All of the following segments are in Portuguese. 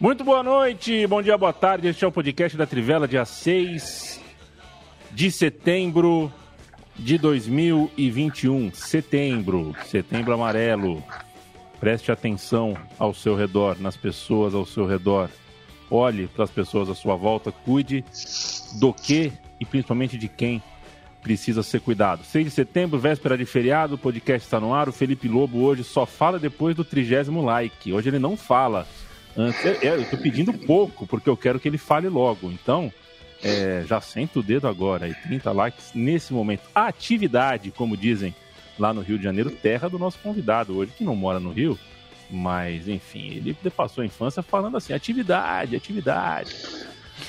Muito boa noite, bom dia, boa tarde. Este é o podcast da Trivela, dia 6 de setembro de 2021. Setembro, setembro amarelo. Preste atenção ao seu redor, nas pessoas ao seu redor. Olhe para as pessoas à sua volta, cuide do que e principalmente de quem precisa ser cuidado. 6 de setembro, véspera de feriado, o podcast está no ar. O Felipe Lobo hoje só fala depois do trigésimo like. Hoje ele não fala antes. É, é, eu estou pedindo pouco, porque eu quero que ele fale logo. Então, é, já senta o dedo agora. E 30 likes nesse momento. Atividade, como dizem lá no Rio de Janeiro, terra do nosso convidado hoje, que não mora no Rio. Mas, enfim, ele passou a infância falando assim: atividade, atividade.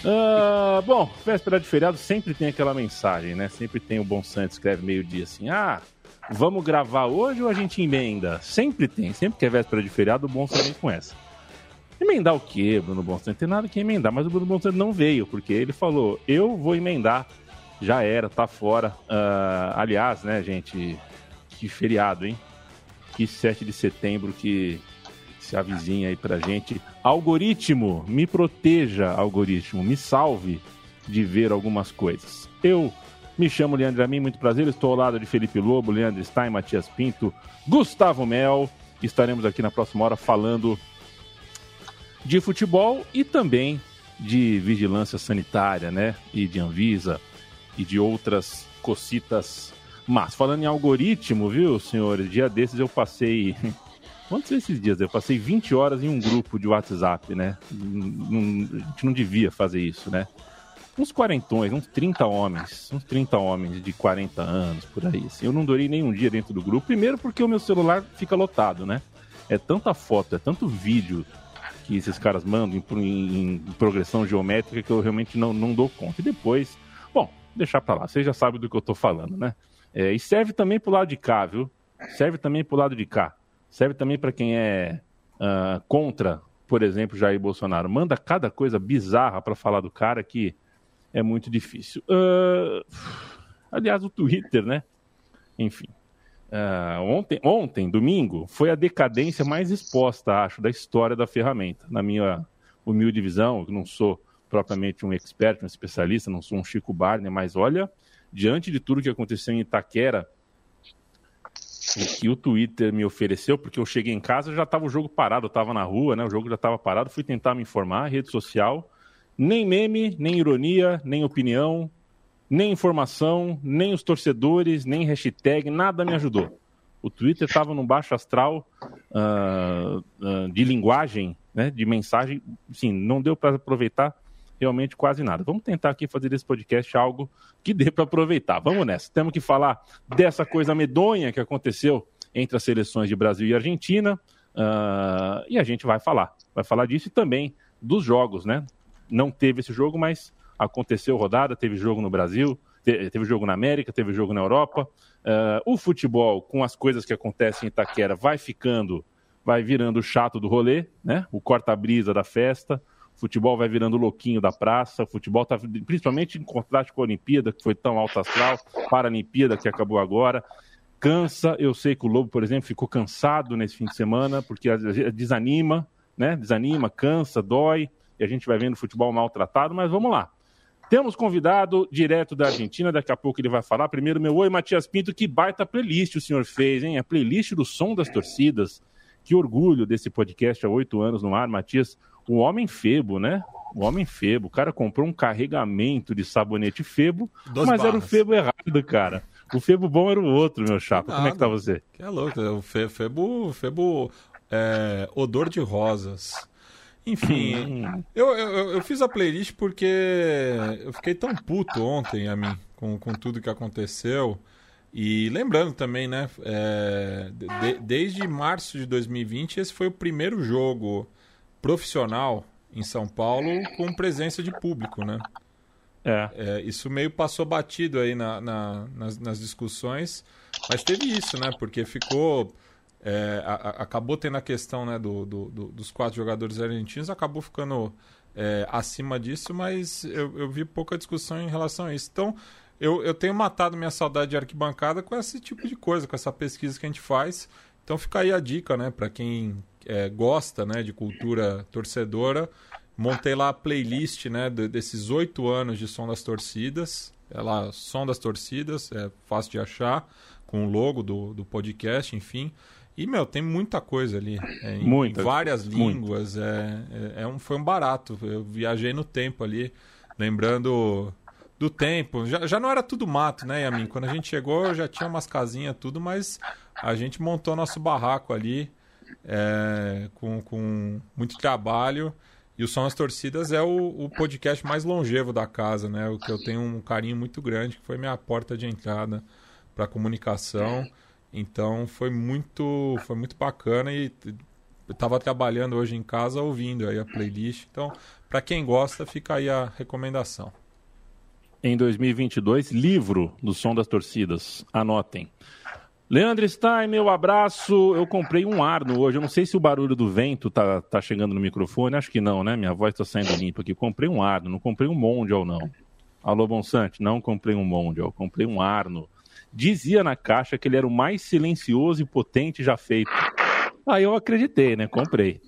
Uh, bom, véspera de feriado sempre tem aquela mensagem, né? Sempre tem o Bom Santo escreve meio-dia assim: ah, vamos gravar hoje ou a gente emenda? Sempre tem, sempre que é véspera de feriado, o Bom Santo vem com essa. Emendar o quê, Bruno Bonsante? Tem nada que emendar, mas o Bruno Bonsante não veio, porque ele falou: eu vou emendar. Já era, tá fora. Uh, aliás, né, gente? Que feriado, hein? Que 7 de setembro que se avizinha aí pra gente. Algoritmo, me proteja, algoritmo, me salve de ver algumas coisas. Eu me chamo Leandro Amin, muito prazer. Estou ao lado de Felipe Lobo, Leandro Stein, Matias Pinto, Gustavo Mel. Estaremos aqui na próxima hora falando de futebol e também de vigilância sanitária, né? E de Anvisa e de outras cocitas. Mas falando em algoritmo, viu, senhores? Dia desses eu passei. Quantos esses dias? Eu passei 20 horas em um grupo de WhatsApp, né? a gente não devia fazer isso, né? Uns quarentões, uns 30 homens, uns 30 homens de 40 anos, por aí. Assim. Eu não durei nem um dia dentro do grupo. Primeiro porque o meu celular fica lotado, né? É tanta foto, é tanto vídeo, que esses caras mandam em, em, progressão geométrica que eu realmente não, não dou conta. E depois, bom, deixar para lá, vocês já sabem do que eu estou falando, né? É, e serve também pro lado de cá, viu? Serve também pro lado de cá. Serve também para quem é uh, contra, por exemplo, Jair Bolsonaro. Manda cada coisa bizarra para falar do cara que é muito difícil. Uh, aliás, o Twitter, né? Enfim. Uh, ontem, ontem, domingo, foi a decadência mais exposta, acho, da história da ferramenta. Na minha humilde visão, não sou propriamente um expert, um especialista, não sou um Chico Barney, mas olha, diante de tudo que aconteceu em Itaquera, o que o Twitter me ofereceu, porque eu cheguei em casa já estava o jogo parado, eu estava na rua, né? O jogo já estava parado, fui tentar me informar, rede social, nem meme, nem ironia, nem opinião, nem informação, nem os torcedores, nem hashtag, nada me ajudou. O Twitter estava num baixo astral uh, uh, de linguagem, né, de mensagem, sim, não deu para aproveitar realmente quase nada. Vamos tentar aqui fazer desse podcast algo que dê para aproveitar. Vamos nessa. Temos que falar dessa coisa medonha que aconteceu entre as seleções de Brasil e Argentina. Uh, e a gente vai falar. Vai falar disso e também dos jogos, né? Não teve esse jogo, mas aconteceu rodada, teve jogo no Brasil, teve jogo na América, teve jogo na Europa. Uh, o futebol, com as coisas que acontecem em Itaquera, vai ficando, vai virando o chato do rolê, né? O corta-brisa da festa. O futebol vai virando o louquinho da praça. O futebol está, principalmente em contraste com a Olimpíada, que foi tão alto astral, para a Olimpíada, que acabou agora. Cansa, eu sei que o Lobo, por exemplo, ficou cansado nesse fim de semana, porque desanima, né? Desanima, cansa, dói, e a gente vai vendo o futebol maltratado, mas vamos lá. Temos convidado direto da Argentina, daqui a pouco ele vai falar. Primeiro, meu oi, Matias Pinto, que baita playlist o senhor fez, hein? A playlist do Som das Torcidas. Que orgulho desse podcast há oito anos no ar, Matias. O homem febo, né? O homem febo. O cara comprou um carregamento de sabonete febo, Dois mas barras. era o febo errado, cara. O febo bom era o outro, meu chapa. Como é que tá você? Que é louco. O febo, febo é, odor de rosas. Enfim, eu, eu, eu, fiz a playlist porque eu fiquei tão puto ontem a mim com, com tudo que aconteceu. E lembrando também, né? É, de, desde março de 2020, esse foi o primeiro jogo profissional em São Paulo com presença de público, né? É. é isso meio passou batido aí na, na, nas, nas, discussões, mas teve isso, né? Porque ficou. É, a, a, acabou tendo a questão né, do, do, do, dos quatro jogadores argentinos, acabou ficando é, acima disso, mas eu, eu vi pouca discussão em relação a isso. Então, eu, eu tenho matado minha saudade de arquibancada com esse tipo de coisa, com essa pesquisa que a gente faz. Então fica aí a dica, né, para quem é, gosta, né, de cultura torcedora. Montei lá a playlist, né, desses oito anos de Som das Torcidas. É lá, Som das Torcidas, é fácil de achar, com o logo do, do podcast, enfim. E, meu, tem muita coisa ali. É, em, em várias línguas. É, é, é, um, foi um barato. Eu viajei no tempo ali, lembrando do tempo. Já, já não era tudo mato, né, Yamin? Quando a gente chegou, já tinha umas casinhas, tudo, mas a gente montou nosso barraco ali é, com, com muito trabalho. E o Som das Torcidas é o, o, podcast mais longevo da casa, né? O que eu tenho um carinho muito grande, que foi minha porta de entrada para comunicação. Então foi muito, foi muito bacana e eu estava trabalhando hoje em casa ouvindo aí a playlist. Então, para quem gosta, fica aí a recomendação em 2022, livro do Som das Torcidas. Anotem. Leandro Stein, meu abraço. Eu comprei um Arno hoje. Eu não sei se o barulho do vento tá, tá chegando no microfone. Acho que não, né? Minha voz tá saindo limpa aqui. Comprei um Arno, não comprei um Mondial, não. Alô, Bonsante, não comprei um Mondial, comprei um Arno. Dizia na caixa que ele era o mais silencioso e potente já feito. Aí eu acreditei, né? Comprei.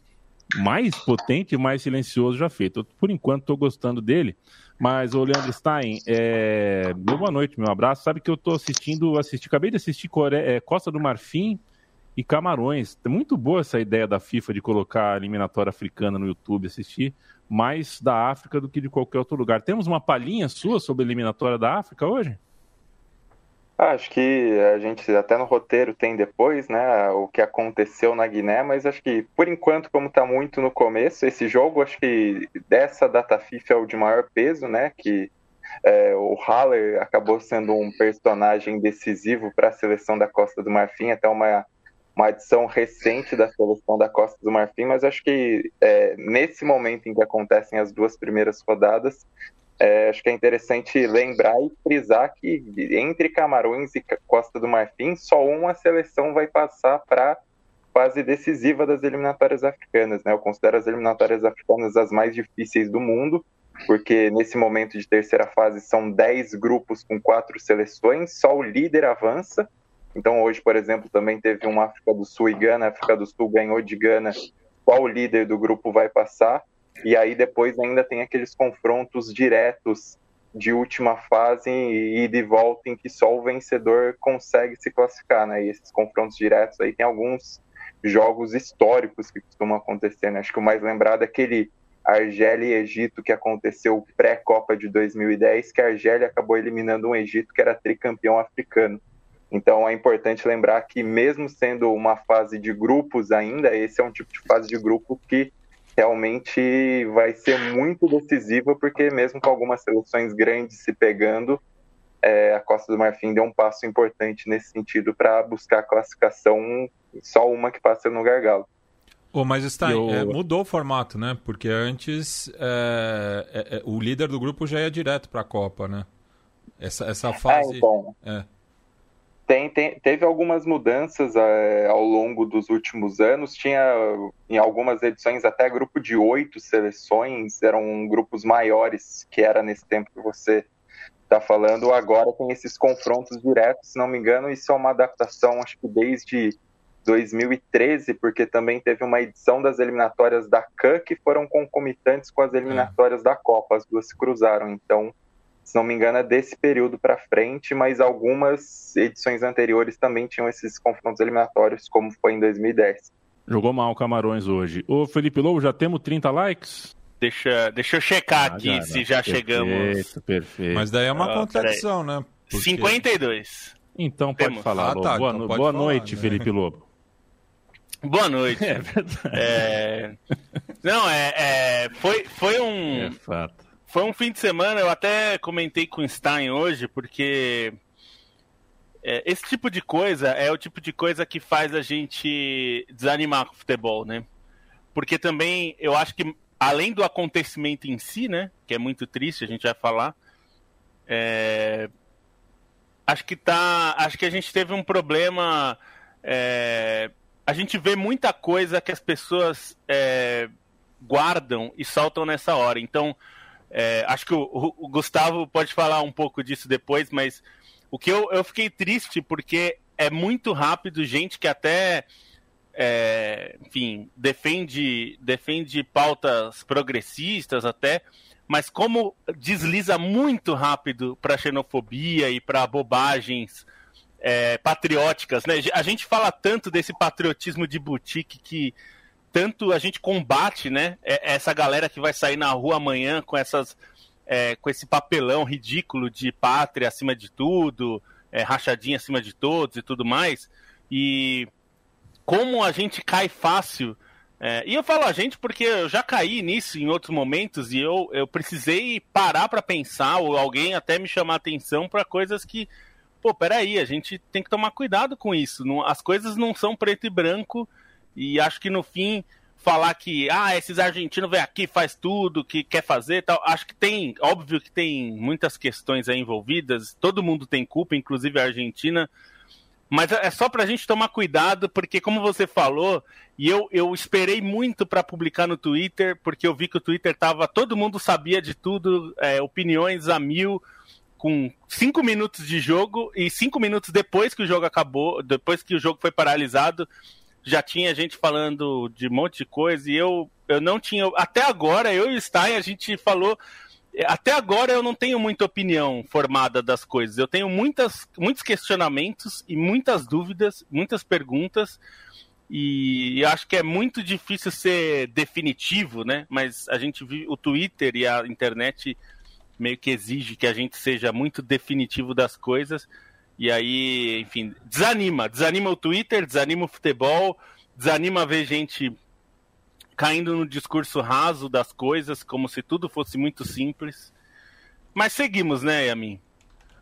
Mais potente e mais silencioso já feito. Por enquanto, estou gostando dele. Mas, ô Leandro Stein, é... boa noite, meu abraço. Sabe que eu estou assistindo, assisti, acabei de assistir Core... É, Costa do Marfim e Camarões. É muito boa essa ideia da FIFA de colocar a eliminatória africana no YouTube, assistir mais da África do que de qualquer outro lugar. Temos uma palhinha sua sobre a eliminatória da África hoje? Acho que a gente até no roteiro tem depois, né, o que aconteceu na Guiné, mas acho que por enquanto, como está muito no começo, esse jogo, acho que dessa data FIFA é o de maior peso, né, que é, o Haller acabou sendo um personagem decisivo para a seleção da Costa do Marfim, até uma, uma adição recente da seleção da Costa do Marfim, mas acho que é, nesse momento em que acontecem as duas primeiras rodadas, é, acho que é interessante lembrar e frisar que entre Camarões e Costa do Marfim, só uma seleção vai passar para fase decisiva das eliminatórias africanas. Né? Eu considero as eliminatórias africanas as mais difíceis do mundo, porque nesse momento de terceira fase são 10 grupos com quatro seleções, só o líder avança. Então hoje, por exemplo, também teve uma África do Sul e Gana, a África do Sul ganhou de Gana, qual líder do grupo vai passar. E aí depois ainda tem aqueles confrontos diretos de última fase e de volta em que só o vencedor consegue se classificar, né? E esses confrontos diretos aí tem alguns jogos históricos que costumam acontecer, né? Acho que o mais lembrado é aquele Argélia e Egito que aconteceu pré-Copa de 2010, que a Argélia acabou eliminando um Egito que era tricampeão africano. Então é importante lembrar que mesmo sendo uma fase de grupos ainda, esse é um tipo de fase de grupo que realmente vai ser muito decisiva, porque mesmo com algumas seleções grandes se pegando, é, a Costa do Marfim deu um passo importante nesse sentido para buscar a classificação, só uma que passa no gargalo. Oh, mas está eu... é, mudou o formato, né? Porque antes é, é, é o líder do grupo já ia direto para a Copa, né? Essa, essa é, fase. Então, tem, tem, teve algumas mudanças é, ao longo dos últimos anos. Tinha em algumas edições até grupo de oito seleções, eram grupos maiores que era nesse tempo que você está falando. Agora tem esses confrontos diretos, se não me engano, isso é uma adaptação, acho que desde 2013, porque também teve uma edição das eliminatórias da CAN que foram concomitantes com as eliminatórias é. da Copa, as duas se cruzaram. Então se não me engano, é desse período para frente, mas algumas edições anteriores também tinham esses confrontos eliminatórios, como foi em 2010. Jogou mal Camarões hoje. Ô Felipe Lobo, já temos 30 likes? Deixa, deixa eu checar ah, aqui já, se já perfeito, chegamos. Perfeito, perfeito. Mas daí é uma ah, contradição, né? Porque... 52. Então pode temos. falar, ah, tá, boa, então pode boa falar, noite, né? Felipe Lobo. Boa noite. É verdade. É... Não, é, é, foi, foi um. É fato foi um fim de semana, eu até comentei com o Stein hoje, porque é, esse tipo de coisa é o tipo de coisa que faz a gente desanimar com o futebol, né? Porque também eu acho que além do acontecimento em si, né, que é muito triste, a gente vai falar, é, acho que tá, acho que a gente teve um problema, é, a gente vê muita coisa que as pessoas é, guardam e saltam nessa hora. Então, é, acho que o, o, Gustavo pode falar um pouco disso depois, mas o que eu, eu fiquei triste porque é muito rápido, gente que até é, enfim, defende, defende pautas progressistas até, mas como desliza muito rápido para xenofobia e para bobagens é, patrióticas, né? A gente fala tanto desse patriotismo de boutique que tanto a gente combate, né? Essa galera que vai sair na rua amanhã com essas é, com esse papelão ridículo de pátria acima de tudo, é, rachadinha acima de todos e tudo mais. E como a gente cai fácil. É, e eu falo a gente porque eu já caí nisso em outros momentos e eu, eu precisei parar para pensar, ou alguém até me chamar atenção para coisas que, pô, peraí, a gente tem que tomar cuidado com isso. Não, as coisas não são preto e branco e acho que no fim falar que, ah, esses argentinos vêm aqui, faz tudo que quer fazer tal. Acho que tem, óbvio que tem muitas questões aí envolvidas, todo mundo tem culpa, inclusive a Argentina. Mas é só para a gente tomar cuidado, porque como você falou, e eu, eu esperei muito para publicar no Twitter, porque eu vi que o Twitter tava, todo mundo sabia de tudo, é, opiniões a mil, com cinco minutos de jogo, e cinco minutos depois que o jogo acabou, depois que o jogo foi paralisado, já tinha gente falando de um monte de coisa e eu, eu não tinha. Até agora, eu e o Stein, a gente falou. Até agora eu não tenho muita opinião formada das coisas. Eu tenho muitas, muitos questionamentos e muitas dúvidas, muitas perguntas. E acho que é muito difícil ser definitivo, né? Mas a gente vive o Twitter e a internet meio que exige que a gente seja muito definitivo das coisas. E aí, enfim, desanima. Desanima o Twitter, desanima o futebol, desanima ver gente caindo no discurso raso das coisas, como se tudo fosse muito simples. Mas seguimos, né, Yamin?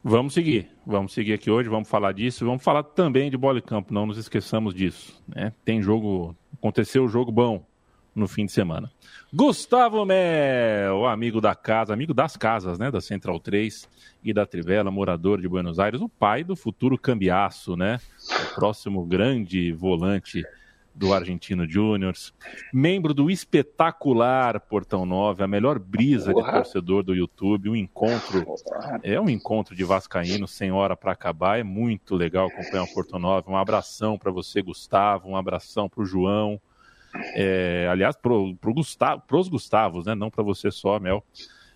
Vamos seguir. Vamos seguir aqui hoje, vamos falar disso. Vamos falar também de bola e campo, não nos esqueçamos disso. Né? Tem jogo. Aconteceu jogo bom no fim de semana. Gustavo Mel, amigo da casa, amigo das casas, né, da Central 3 e da Trivela, morador de Buenos Aires, o pai do futuro cambiaço, né, o próximo grande volante do Argentino Júniors, membro do espetacular Portão 9, a melhor brisa de torcedor do YouTube, um encontro, é um encontro de vascaíno sem hora para acabar, é muito legal acompanhar o Portão 9, um abração para você, Gustavo, um abração para o João, é, aliás, pro, pro Gustavo, pros Gustavos, né? Não para você só, Mel.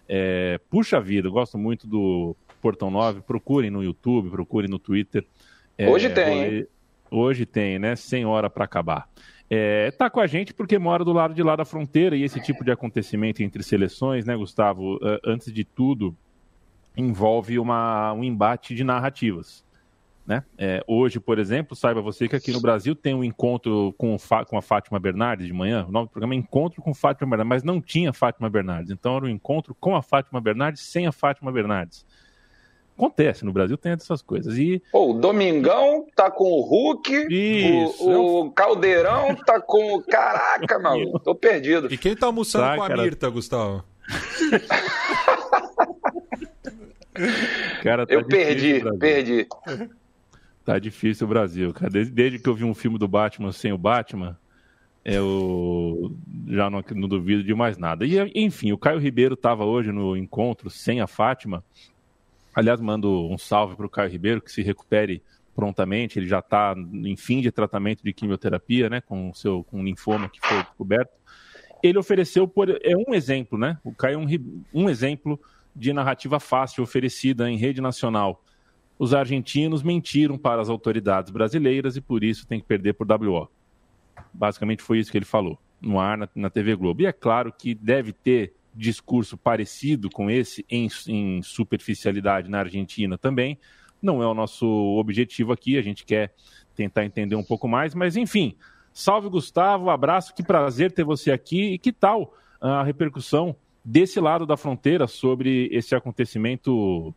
É, puxa vida, gosto muito do Portão 9. Procurem no YouTube, procurem no Twitter. É, hoje tem. Hoje tem, né? Sem hora para acabar. É, tá com a gente porque mora do lado de lá da fronteira e esse tipo de acontecimento entre seleções, né, Gustavo? Antes de tudo, envolve uma, um embate de narrativas. Né? É, hoje, por exemplo, saiba você que aqui no Brasil tem um encontro com, com a Fátima Bernardes de manhã. O nome do programa é Encontro com Fátima Bernardes, mas não tinha Fátima Bernardes. Então era um encontro com a Fátima Bernardes sem a Fátima Bernardes. Acontece, no Brasil tem essas coisas. E... o Domingão tá com o Hulk, Isso, o, o Caldeirão tá com o. Caraca, mano, tô perdido. E quem tá almoçando tá, com a cara... Mirta, Gustavo? cara, tá eu perdi, perdi. Tá difícil o Brasil, cara. Desde, desde, que eu vi um filme do Batman sem o Batman, eu já não, não duvido de mais nada. E, enfim, o Caio Ribeiro estava hoje no encontro sem a Fátima. Aliás, mando um salve para o Caio Ribeiro, que se recupere prontamente. Ele já está em fim de tratamento de quimioterapia, né, com o seu com linfoma que foi descoberto. Ele ofereceu, por, é um exemplo, né? O Caio é um, um exemplo de narrativa fácil oferecida em rede nacional os argentinos mentiram para as autoridades brasileiras e por isso tem que perder por WO. Basicamente foi isso que ele falou no ar na, na TV Globo. E é claro que deve ter discurso parecido com esse em, em superficialidade na Argentina também. Não é o nosso objetivo aqui, a gente quer tentar entender um pouco mais, mas enfim. Salve Gustavo, abraço, que prazer ter você aqui. E que tal a repercussão desse lado da fronteira sobre esse acontecimento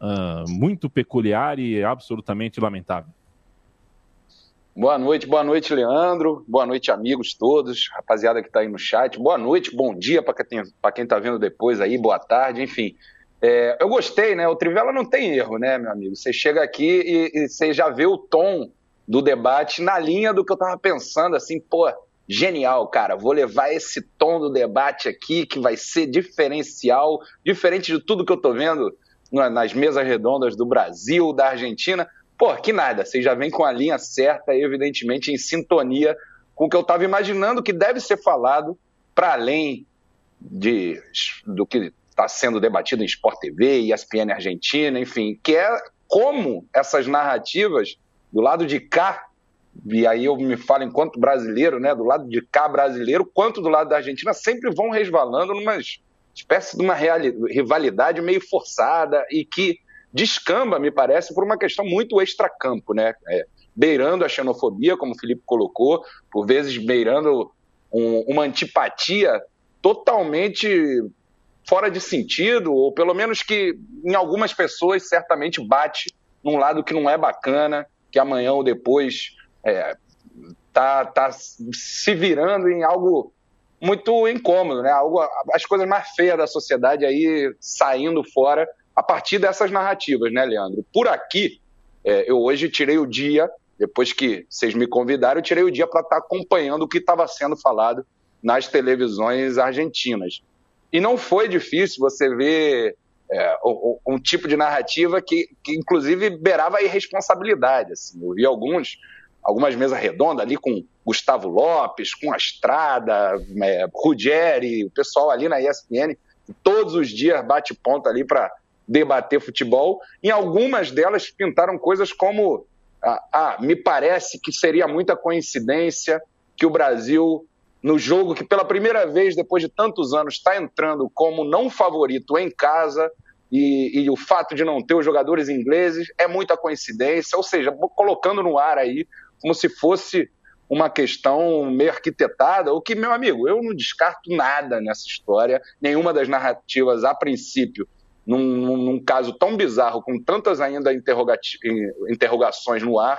uh, muito peculiar e absolutamente lamentável. Boa noite, boa noite, Leandro. Boa noite, amigos todos, rapaziada que está aí no chat. Boa noite, bom dia para quem está vendo depois aí, boa tarde, enfim. É, eu gostei, né? O Trivela não tem erro, né, meu amigo? Você chega aqui e, e você já vê o tom do debate na linha do que eu estava pensando, assim, pô, genial, cara. Vou levar esse tom do debate aqui que vai ser diferencial, diferente de tudo que eu estou vendo nas mesas redondas do Brasil, da Argentina. Pô, que nada, você já vem com a linha certa, evidentemente em sintonia com o que eu estava imaginando que deve ser falado para além de, do que está sendo debatido em Sport TV, ESPN Argentina, enfim, que é como essas narrativas do lado de cá, e aí eu me falo enquanto brasileiro, né, do lado de cá brasileiro, quanto do lado da Argentina, sempre vão resvalando numa espécie de uma rivalidade meio forçada e que descamba, me parece, por uma questão muito extracampo, né? É, beirando a xenofobia, como o Felipe colocou, por vezes beirando um, uma antipatia totalmente fora de sentido, ou pelo menos que em algumas pessoas certamente bate num lado que não é bacana, que amanhã ou depois é, tá, tá se virando em algo muito incômodo, né? Algo, as coisas mais feias da sociedade aí saindo fora a partir dessas narrativas, né, Leandro? Por aqui, é, eu hoje tirei o dia, depois que vocês me convidaram, eu tirei o dia para estar tá acompanhando o que estava sendo falado nas televisões argentinas. E não foi difícil você ver é, um, tipo de narrativa que, que inclusive, beirava a irresponsabilidade. Assim. Eu vi alguns, algumas mesas redondas ali com Gustavo Lopes, com a Estrada, é, Ruggeri, o pessoal ali na ESPN, todos os dias bate ponta ali para debater futebol. Em algumas delas pintaram coisas como: ah, ah, me parece que seria muita coincidência que o Brasil, no jogo que pela primeira vez depois de tantos anos está entrando como não favorito em casa, e, e, o fato de não ter os jogadores ingleses é muita coincidência, ou seja, colocando no ar aí como se fosse uma questão meio arquitetada, o que, meu amigo, eu não descarto nada nessa história, nenhuma das narrativas a princípio num, num caso tão bizarro, com tantas ainda interrogações no ar,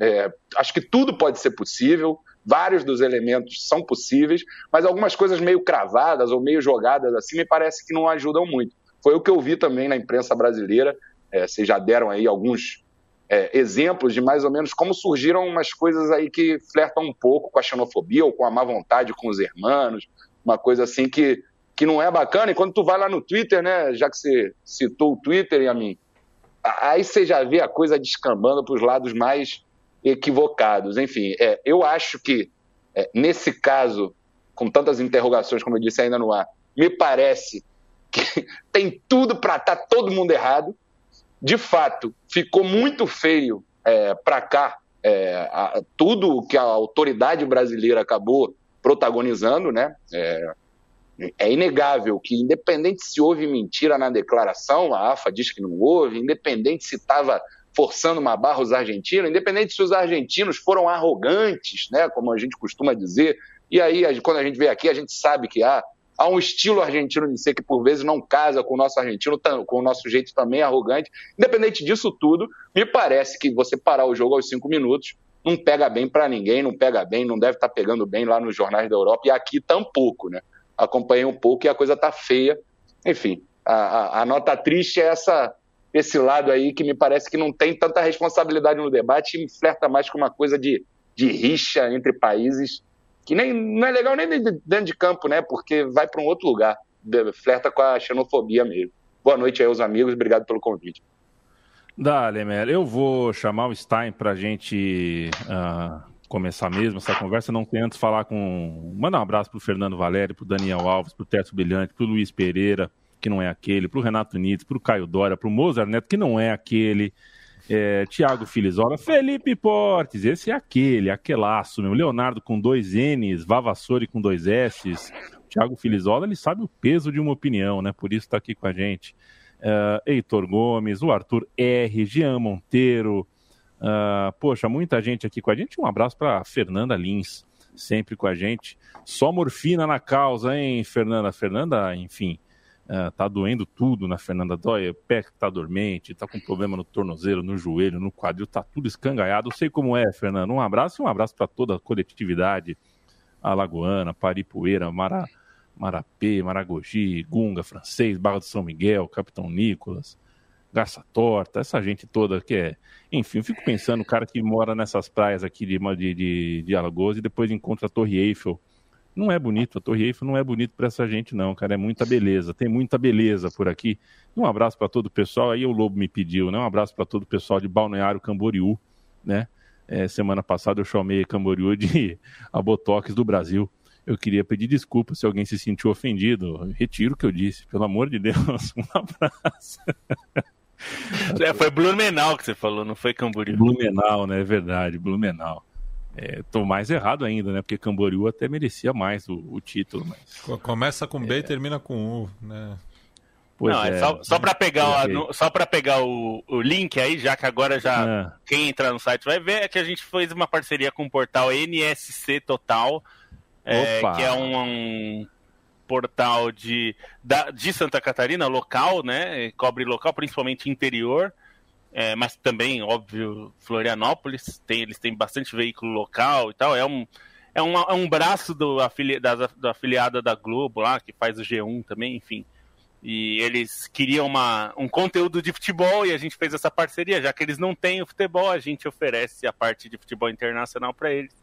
é, acho que tudo pode ser possível, vários dos elementos são possíveis, mas algumas coisas meio cravadas ou meio jogadas assim me parece que não ajudam muito. Foi o que eu vi também na imprensa brasileira, é, vocês já deram aí alguns é, exemplos de mais ou menos como surgiram umas coisas aí que flertam um pouco com a xenofobia ou com a má vontade com os hermanos, uma coisa assim que que não é bacana. E quando tu vai lá no Twitter, né, já que você citou o Twitter e a mim, aí você já vê a coisa descambando para os lados mais equivocados. Enfim, é, eu acho que é, nesse caso, com tantas interrogações, como eu disse ainda no ar, me parece que tem tudo para estar tá todo mundo errado. De fato, ficou muito feio é, para cá é, a, tudo que a autoridade brasileira acabou protagonizando, né? É, é inegável que, independente se houve mentira na declaração, a AFA diz que não houve, independente se estava forçando uma barra os argentinos, independente se os argentinos foram arrogantes, né, como a gente costuma dizer, e aí quando a gente vê aqui a gente sabe que há, há um estilo argentino de ser que por vezes não casa com o nosso argentino, com o nosso jeito também arrogante, independente disso tudo, me parece que você parar o jogo aos cinco minutos não pega bem para ninguém, não pega bem, não deve estar tá pegando bem lá nos jornais da Europa, e aqui tampouco, né? acompanhei um pouco e a coisa tá feia. Enfim, a, a, a nota triste é essa esse lado aí que me parece que não tem tanta responsabilidade no debate e flerta mais com uma coisa de, de rixa entre países que nem, não é legal nem dentro de campo, né? Porque vai para um outro lugar, flerta com a xenofobia mesmo. Boa noite aí aos amigos, obrigado pelo convite. Dale, Mel. Eu vou chamar o Stein para a gente uh, começar mesmo essa conversa, não tem antes falar com. Mandar um abraço pro Fernando Valério, pro Daniel Alves, pro Teto Brilhante, pro Luiz Pereira, que não é aquele, pro Renato Nides, pro Caio Dória, pro Mozart Neto, que não é aquele. É, Tiago Filizola, Felipe Portes, esse é aquele, aquelaço, meu. Leonardo com dois N's, Vavassori com dois S's. Tiago Filizola, ele sabe o peso de uma opinião, né? Por isso está aqui com a gente. Uh, Heitor Gomes, o Arthur R, Jean Monteiro, Uh, poxa, muita gente aqui com a gente. Um abraço para Fernanda Lins, sempre com a gente. Só morfina na causa, hein, Fernanda? Fernanda, enfim, Uh, tá doendo tudo na Fernanda Dóia, pé tá dormente, tá com problema no tornozelo, no joelho, no quadril, tá tudo escangalhado. Eu sei como é, Fernando. Um abraço e um abraço para toda a coletividade alagoana, Paripueira, Mara, Marapê, Maragogi, Gunga, Francês, Barra do São Miguel, Capitão Nicolas, Garça Torta, essa gente toda que é. Enfim, eu fico pensando, o cara que mora nessas praias aqui de, de, de Alagoas e depois encontra a Torre Eiffel não é bonito, a Torre Eiffel não é bonito para essa gente, não, cara. É muita beleza, tem muita beleza por aqui. Um abraço para todo o pessoal. Aí o Lobo me pediu, né? Um abraço para todo o pessoal de Balneário Camboriú, né? É, semana passada eu chamei Camboriú de a Botox do Brasil. Eu queria pedir desculpa se alguém se sentiu ofendido. Retiro o que eu disse, pelo amor de Deus. Um abraço. É, foi Blumenau que você falou, não foi Camboriú. Blumenau, né? É verdade, Blumenau. É, tô mais errado ainda, né? Porque Camboriú até merecia mais o, o título. Mas... Começa com B é... e termina com U, né? Pois não, é, é só, só para pegar, no, só para pegar o, o link aí, já que agora já é. quem entrar no site vai ver, é que a gente fez uma parceria com o portal NSC Total, é, que é um, um portal de, da, de Santa Catarina, local, né? Cobre local, principalmente interior é, mas também, óbvio, Florianópolis, tem, eles têm bastante veículo local e tal, é um, é um, é um braço do afili, da, da afiliada da Globo lá, que faz o G1 também, enfim. E eles queriam uma, um conteúdo de futebol e a gente fez essa parceria. Já que eles não têm o futebol, a gente oferece a parte de futebol internacional para eles.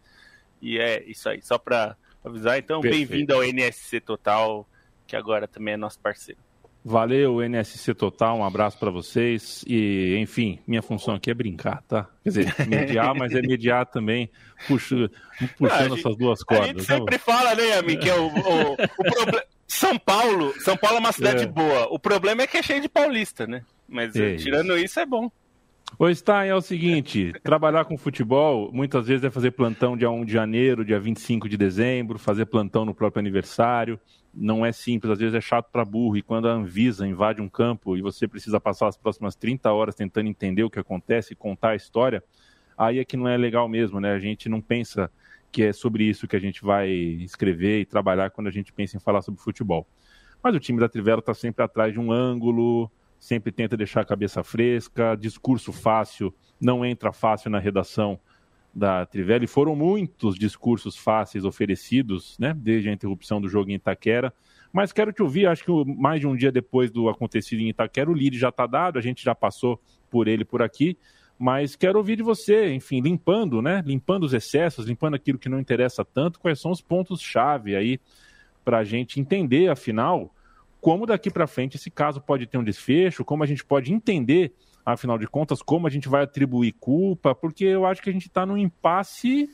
E é isso aí, só para avisar. Então, bem-vindo ao NSC Total, que agora também é nosso parceiro. Valeu, NSC Total, um abraço para vocês. E, enfim, minha função aqui é brincar, tá? Quer dizer, mediar, mas é mediar também, puxa, puxando gente, essas duas cordas. A gente né? sempre fala, né, amigo, que é o, o, o problema. São Paulo, São Paulo é uma cidade é. boa. O problema é que é cheio de paulista, né? Mas é tirando isso. isso é bom. O Stein é o seguinte: trabalhar com futebol muitas vezes é fazer plantão dia 1 de janeiro, dia 25 de dezembro, fazer plantão no próprio aniversário. Não é simples, às vezes é chato para burro. E quando a Anvisa invade um campo e você precisa passar as próximas 30 horas tentando entender o que acontece e contar a história, aí é que não é legal mesmo, né? A gente não pensa que é sobre isso que a gente vai escrever e trabalhar quando a gente pensa em falar sobre futebol. Mas o time da Trivela está sempre atrás de um ângulo, sempre tenta deixar a cabeça fresca, discurso fácil, não entra fácil na redação da Trivela, e foram muitos discursos fáceis oferecidos, né, desde a interrupção do jogo em Itaquera, mas quero te ouvir, acho que mais de um dia depois do acontecido em Itaquera, o lead já está dado, a gente já passou por ele por aqui, mas quero ouvir de você, enfim, limpando, né, limpando os excessos, limpando aquilo que não interessa tanto, quais são os pontos-chave aí para a gente entender, afinal, como daqui para frente esse caso pode ter um desfecho, como a gente pode entender, afinal de contas, como a gente vai atribuir culpa, porque eu acho que a gente está num impasse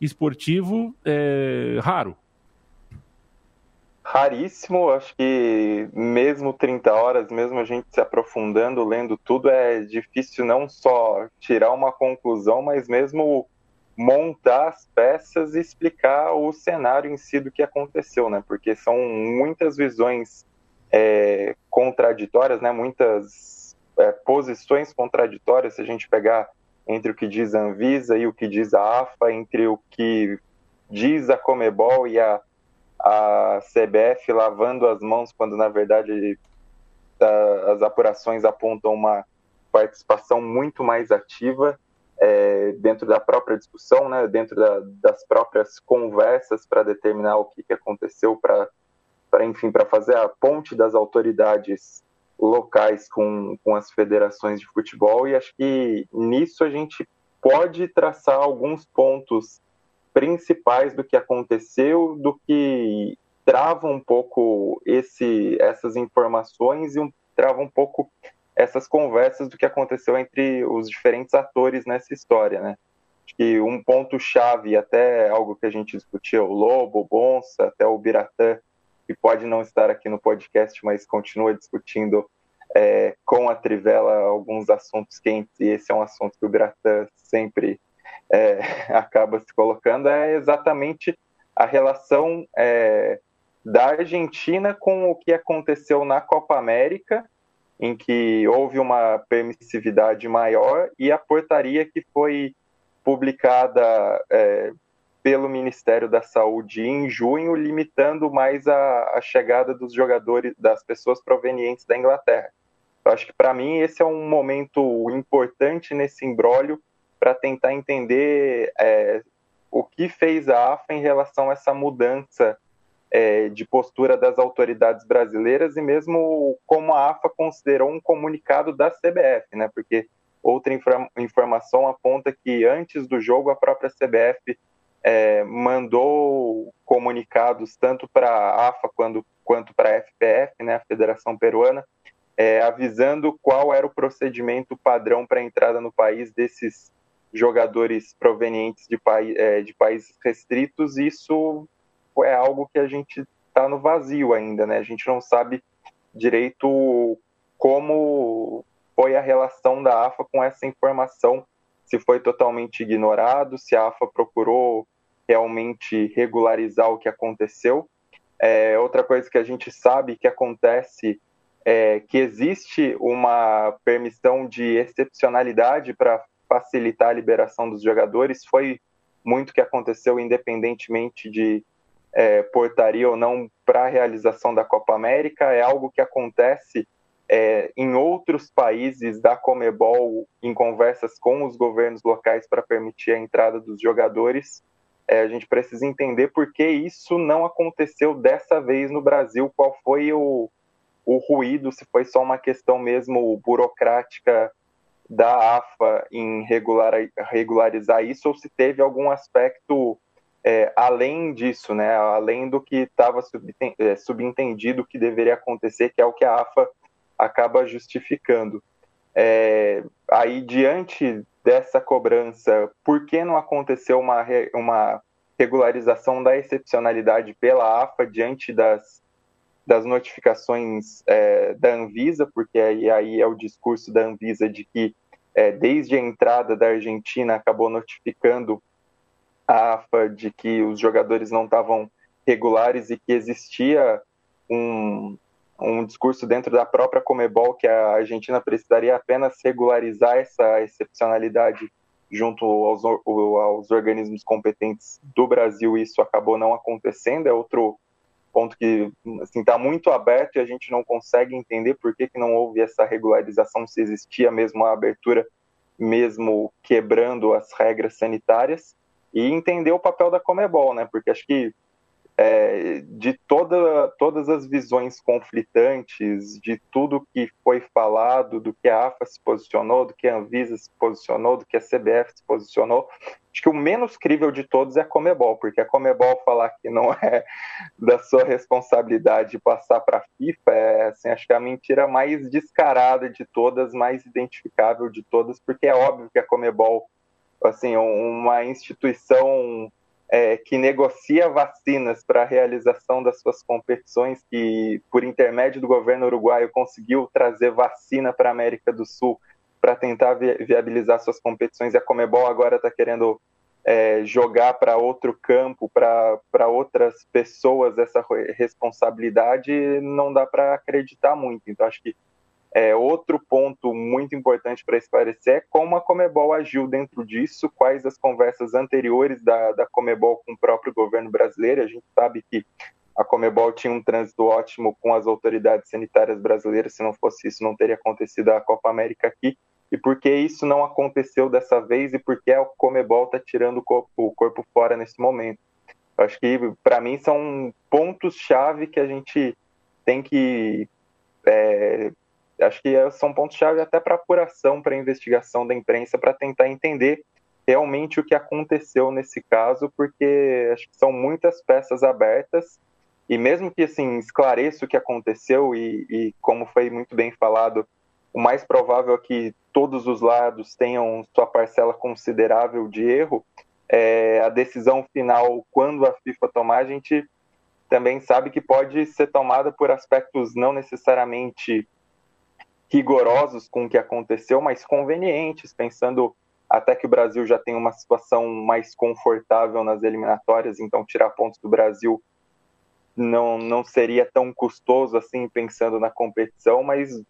esportivo é, raro. Raríssimo, acho que mesmo 30 horas, mesmo a gente se aprofundando, lendo tudo, é difícil não só tirar uma conclusão, mas mesmo montar as peças e explicar o cenário em si do que aconteceu, né? Porque são muitas visões é, contraditórias, né? muitas é, posições contraditórias, se a gente pegar entre o que diz a Anvisa e o que diz a AFA, entre o que diz a Comebol e a, a CBF lavando as mãos, quando na verdade a, as apurações apontam uma participação muito mais ativa é, dentro da própria discussão, né, dentro da, das próprias conversas para determinar o que, que aconteceu, para enfim, para fazer a ponte das autoridades locais com, com as federações de futebol e acho que nisso a gente pode traçar alguns pontos principais do que aconteceu, do que trava um pouco esse, essas informações e um, trava um pouco essas conversas do que aconteceu entre os diferentes atores nessa história, né? Acho que um ponto chave, até algo que a gente discutia, o Lobo, o Bonsa, até o Biratã, que pode não estar aqui no podcast, mas continua discutindo é, com a Trivela alguns assuntos quentes, e esse é um assunto que o Biratã sempre é, acaba se colocando, é exatamente a relação é, da Argentina com o que aconteceu na Copa América, em que houve uma permissividade maior, e a portaria que foi publicada é, pelo Ministério da Saúde em junho, limitando mais a, a chegada dos jogadores, das pessoas provenientes da Inglaterra. Eu acho que para mim esse é um momento importante nesse imbróglio para tentar entender é, o que fez a AFA em relação a essa mudança é, de postura das autoridades brasileiras e mesmo como a AFA considerou um comunicado da CBF, né? Porque outra informação aponta que antes do jogo a própria CBF é, mandou comunicados tanto para a AFA quanto, quanto para a FPF, né, a Federação Peruana, é, avisando qual era o procedimento padrão para a entrada no país desses jogadores provenientes de, é, de países restritos. Isso é algo que a gente está no vazio ainda, né? A gente não sabe direito como foi a relação da AFA com essa informação, se foi totalmente ignorado, se a AFA procurou realmente regularizar o que aconteceu. É, outra coisa que a gente sabe que acontece é que existe uma permissão de excepcionalidade para facilitar a liberação dos jogadores. Foi muito que aconteceu, independentemente de é, portaria ou não para a realização da Copa América, é algo que acontece é, em outros países da Comebol, em conversas com os governos locais para permitir a entrada dos jogadores. É, a gente precisa entender por que isso não aconteceu dessa vez no Brasil, qual foi o, o ruído, se foi só uma questão mesmo burocrática da AFA em regular, regularizar isso, ou se teve algum aspecto é, além disso, né, além do que estava é, subentendido que deveria acontecer, que é o que a AFA acaba justificando. É, aí, diante dessa cobrança, por que não aconteceu uma, uma regularização da excepcionalidade pela AFA diante das, das notificações é, da Anvisa, porque aí, aí é o discurso da Anvisa de que é, desde a entrada da Argentina acabou notificando a AFA de que os jogadores não estavam regulares e que existia um, um discurso dentro da própria Comebol que a Argentina precisaria apenas regularizar essa excepcionalidade junto aos, aos organismos competentes do Brasil isso acabou não acontecendo. É outro ponto que está assim, tá muito aberto e a gente não consegue entender por que, que não houve essa regularização, se existia mesmo a abertura, mesmo quebrando as regras sanitárias e entender o papel da Comebol, né? Porque acho que é, de toda, todas as visões conflitantes, de tudo que foi falado, do que a AFA se posicionou, do que a Anvisa se posicionou, do que a CBF se posicionou, acho que o menos crível de todos é a Comebol, porque a Comebol falar que não é da sua responsabilidade passar para a FIFA é, assim, acho que é a mentira mais descarada de todas, mais identificável de todas, porque é óbvio que a Comebol assim, uma instituição é, que negocia vacinas para a realização das suas competições, que por intermédio do governo uruguaio conseguiu trazer vacina para a América do Sul para tentar vi viabilizar suas competições, e a Comebol agora está querendo é, jogar para outro campo, para outras pessoas essa responsabilidade, não dá para acreditar muito. Então, acho que é, outro ponto muito importante para esclarecer é como a Comebol agiu dentro disso, quais as conversas anteriores da, da Comebol com o próprio governo brasileiro. A gente sabe que a Comebol tinha um trânsito ótimo com as autoridades sanitárias brasileiras, se não fosse isso, não teria acontecido a Copa América aqui. E por que isso não aconteceu dessa vez e por que a Comebol está tirando o corpo, o corpo fora nesse momento? Eu acho que, para mim, são pontos-chave que a gente tem que é, acho que são pontos-chave até para apuração, para investigação da imprensa, para tentar entender realmente o que aconteceu nesse caso, porque acho que são muitas peças abertas e mesmo que assim esclareça o que aconteceu e, e como foi muito bem falado, o mais provável é que todos os lados tenham sua parcela considerável de erro. É, a decisão final, quando a FIFA tomar, a gente também sabe que pode ser tomada por aspectos não necessariamente rigorosos com o que aconteceu, mas convenientes, pensando até que o Brasil já tem uma situação mais confortável nas eliminatórias, então tirar pontos do Brasil não, não seria tão custoso assim, pensando na competição, mas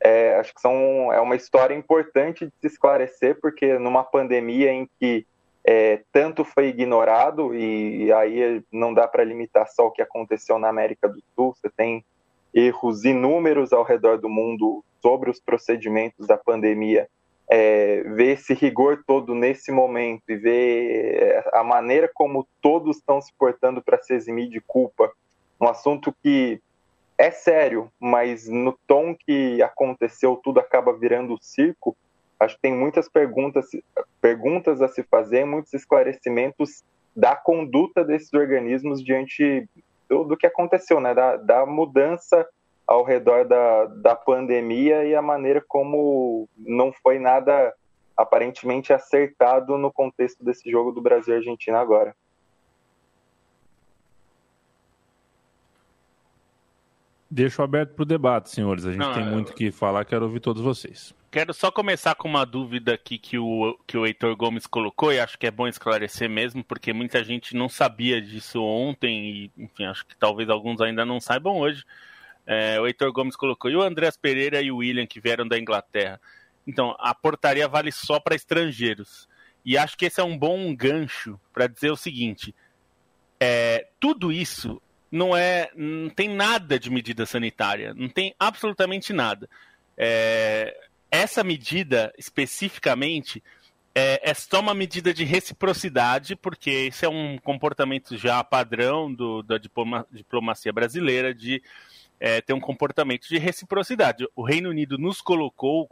é, acho que são, é uma história importante de se esclarecer, porque numa pandemia em que é, tanto foi ignorado, e, e aí não dá para limitar só o que aconteceu na América do Sul, você tem erros inúmeros ao redor do mundo sobre os procedimentos da pandemia, é, ver esse rigor todo nesse momento e ver é, a maneira como todos estão se portando para se eximir de culpa, um assunto que é sério, mas no tom que aconteceu tudo acaba virando circo, acho que tem muitas perguntas, perguntas a se fazer, muitos esclarecimentos da conduta desses organismos diante do, do que aconteceu, né? Da, da, mudança ao redor da, da pandemia e a maneira como não foi nada aparentemente acertado no contexto desse jogo do Brasil e Argentina agora. Deixo aberto para o debate, senhores. A gente Não, tem eu... muito que falar, quero ouvir todos vocês. Quero só começar com uma dúvida aqui que o, que o Heitor Gomes colocou, e acho que é bom esclarecer mesmo, porque muita gente não sabia disso ontem, e enfim, acho que talvez alguns ainda não saibam hoje. É, o Heitor Gomes colocou, e o Andreas Pereira e o William, que vieram da Inglaterra. Então, a portaria vale só para estrangeiros. E acho que esse é um bom gancho para dizer o seguinte: é, tudo isso não é, não tem nada de medida sanitária, não tem absolutamente nada. É, essa medida especificamente é, é, só uma medida de reciprocidade, porque esse é um comportamento já padrão do, da diploma, diplomacia brasileira de é, ter um comportamento de reciprocidade. O Reino Unido nos colocou,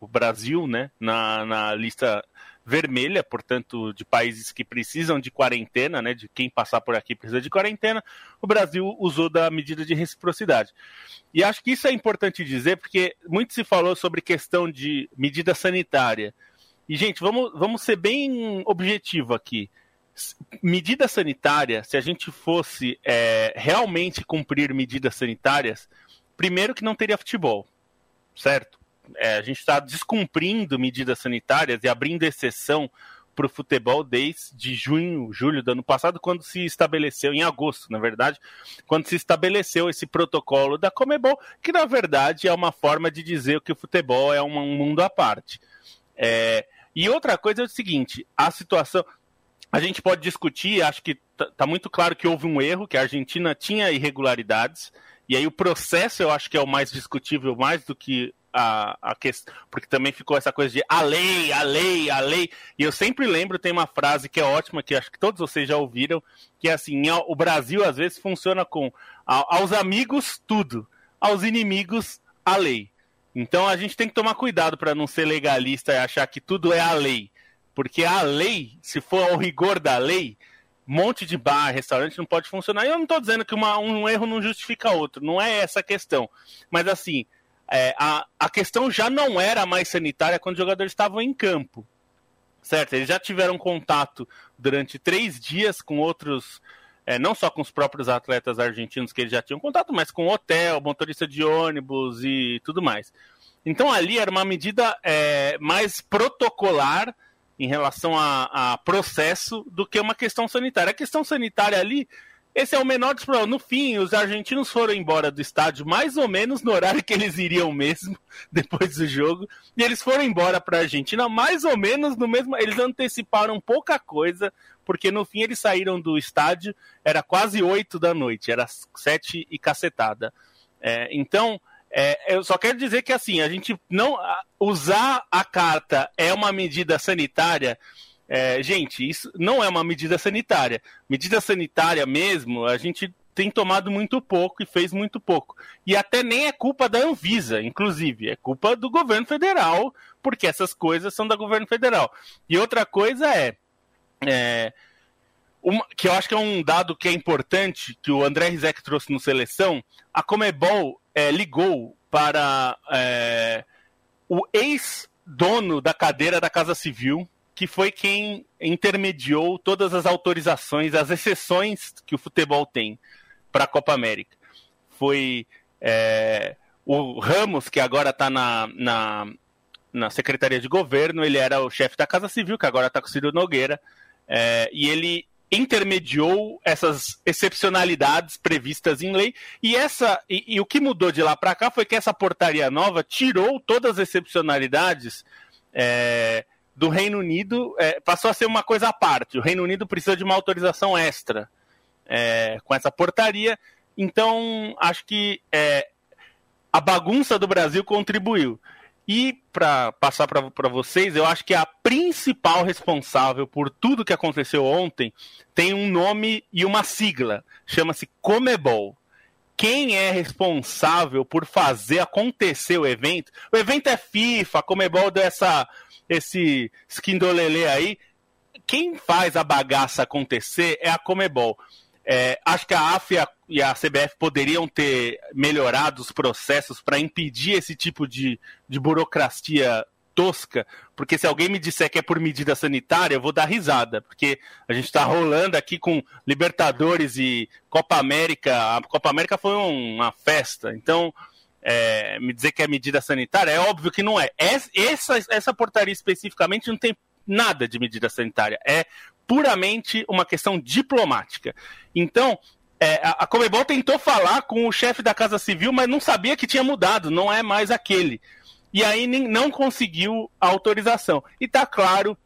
o Brasil, né, na, na lista vermelha, portanto, de países que precisam de quarentena, né, de quem passar por aqui precisa de quarentena, o Brasil usou da medida de reciprocidade. E acho que isso é importante dizer, porque muito se falou sobre questão de medida sanitária. E, gente, vamos, vamos ser bem objetivo aqui. Medida sanitária, se a gente fosse é, realmente cumprir medidas sanitárias, primeiro que não teria futebol, certo? é, a gente está descumprindo medidas sanitárias e abrindo exceção para o futebol desde junho, julho do ano passado, quando se estabeleceu, em agosto, na verdade, quando se estabeleceu esse protocolo da Comebol, que na verdade é uma forma de dizer que o futebol é um, mundo à parte. É, e outra coisa é o seguinte: a situação. A gente pode discutir, acho que está tá muito claro que houve um erro, que a Argentina tinha irregularidades, e aí o processo eu acho que é o mais discutível, mais do que a, a questão, porque também ficou essa coisa de a lei, a lei, a lei. E eu sempre lembro, tem uma frase que é ótima, que acho que todos vocês já ouviram, que é assim: o Brasil às vezes funciona com aos amigos, tudo, aos inimigos, a lei. Então a gente tem que tomar cuidado para não ser legalista e achar que tudo é a lei. Porque a lei, se for ao rigor da lei, monte de bar, restaurante não pode funcionar. E eu não estou dizendo que uma, um erro não justifica outro, não é essa a questão. Mas assim, é, a, a questão já não era mais sanitária quando os jogadores estavam em campo. Certo? Eles já tiveram contato durante três dias com outros, é, não só com os próprios atletas argentinos que eles já tinham contato, mas com hotel, motorista de ônibus e tudo mais. Então ali era uma medida é, mais protocolar em relação a, a, processo do que uma questão sanitária. A questão sanitária ali esse é o menor dos problemas. No fim, os argentinos foram embora do estádio mais ou menos no horário que eles iriam mesmo, depois do jogo. E eles foram embora para a Argentina mais ou menos no mesmo. Eles anteciparam pouca coisa, porque no fim eles saíram do estádio, era quase oito da noite, era sete e cacetada. É, então, é, eu só quero dizer que assim, a gente não. Usar a carta é uma medida sanitária é, gente, isso não é uma medida sanitária. Medida sanitária mesmo, a gente tem tomado muito pouco e fez muito pouco. E até nem é culpa da Anvisa, inclusive, é culpa do governo federal, porque essas coisas são do governo federal. E outra coisa é, é uma, que eu acho que é um dado que é importante, que o André Rizek trouxe no Seleção, a Comebol é, ligou para é, o ex-dono da cadeira da Casa Civil, que foi quem intermediou todas as autorizações, as exceções que o futebol tem para a Copa América. Foi é, o Ramos, que agora está na, na, na, Secretaria de Governo, ele era o chefe da Casa Civil, que agora está com o Ciro Nogueira, é, e ele intermediou essas excepcionalidades previstas em lei e essa e, e o que mudou de lá para cá foi que essa portaria nova tirou todas as excepcionalidades é, do Reino Unido é, passou a ser uma coisa à parte. O Reino Unido precisa de uma autorização extra é, com essa portaria. Então, acho que é, a bagunça do Brasil contribuiu. E para passar para vocês, eu acho que a principal responsável por tudo que aconteceu ontem tem um nome e uma sigla. Chama-se Comebol. Quem é responsável por fazer acontecer o evento? O evento é FIFA, Comebol deu essa, esse esquindolelê aí. Quem faz a bagaça acontecer é a Comebol. É, acho que a AFIA e a CBF poderiam ter melhorado os processos para impedir esse tipo de, de burocracia tosca, porque se alguém me disser que é por medida sanitária, eu vou dar risada, porque a gente está rolando aqui com Libertadores e Copa América. A Copa América foi uma festa, então é, me dizer que é medida sanitária é óbvio que não é. Essa, essa portaria especificamente não tem nada de medida sanitária. É puramente uma questão diplomática. Então, é, a Comebol tentou falar com o chefe da Casa Civil, mas não sabia que tinha mudado, não é mais aquele. E aí nem, não conseguiu a autorização. E está claro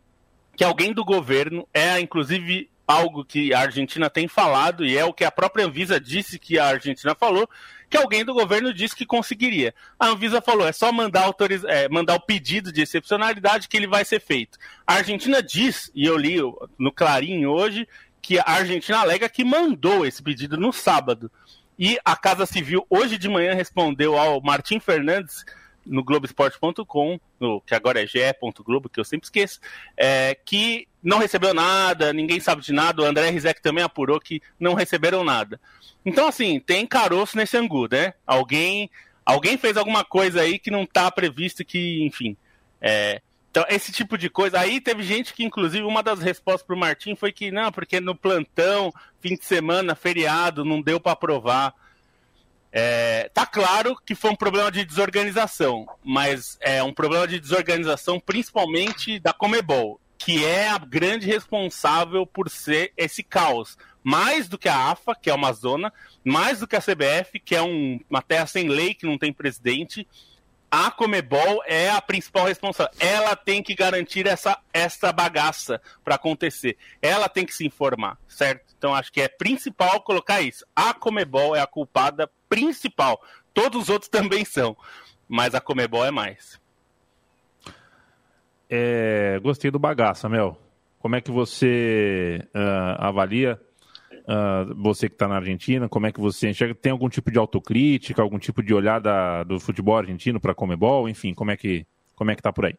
que alguém do governo, é inclusive algo que a Argentina tem falado, e é o que a própria Anvisa disse que a Argentina falou, que alguém do governo disse que conseguiria. A Anvisa falou, é só mandar, autoriz... É, mandar o pedido de excepcionalidade que ele vai ser feito. A Argentina diz, e eu li no Clarim hoje, que a Argentina alega que mandou esse pedido no sábado. E a Casa Civil hoje de manhã respondeu ao Martim Fernandes no Globoesporte.com, que agora é ge.globo, que eu sempre esqueço, é, que não recebeu nada, ninguém sabe de nada, o André Rizek também apurou que não receberam nada. Então, assim, tem caroço nesse angu, né? Alguém, alguém fez alguma coisa aí que não está previsto, que, enfim. É... Então, esse tipo de coisa. Aí teve gente que, inclusive, uma das respostas para o Martim foi que, não, porque no plantão, fim de semana, feriado, não deu para aprovar. É, tá claro que foi um problema de desorganização, mas é um problema de desorganização principalmente da Comebol, que é a grande responsável por ser esse caos mais do que a AFA, que é uma zona, mais do que a CBF, que é um, uma terra sem lei, que não tem presidente. A Comebol é a principal responsável. Ela tem que garantir essa, essa bagaça para acontecer. Ela tem que se informar, certo? Então acho que é principal colocar isso. A Comebol é a culpada principal. Todos os outros também são, mas a Comebol é mais. É, gostei do bagaça, Mel. Como é que você uh, avalia Uh, você que está na Argentina, como é que você enxerga? Tem algum tipo de autocrítica, algum tipo de olhada do futebol argentino para a Comebol? Enfim, como é que como é que está por aí?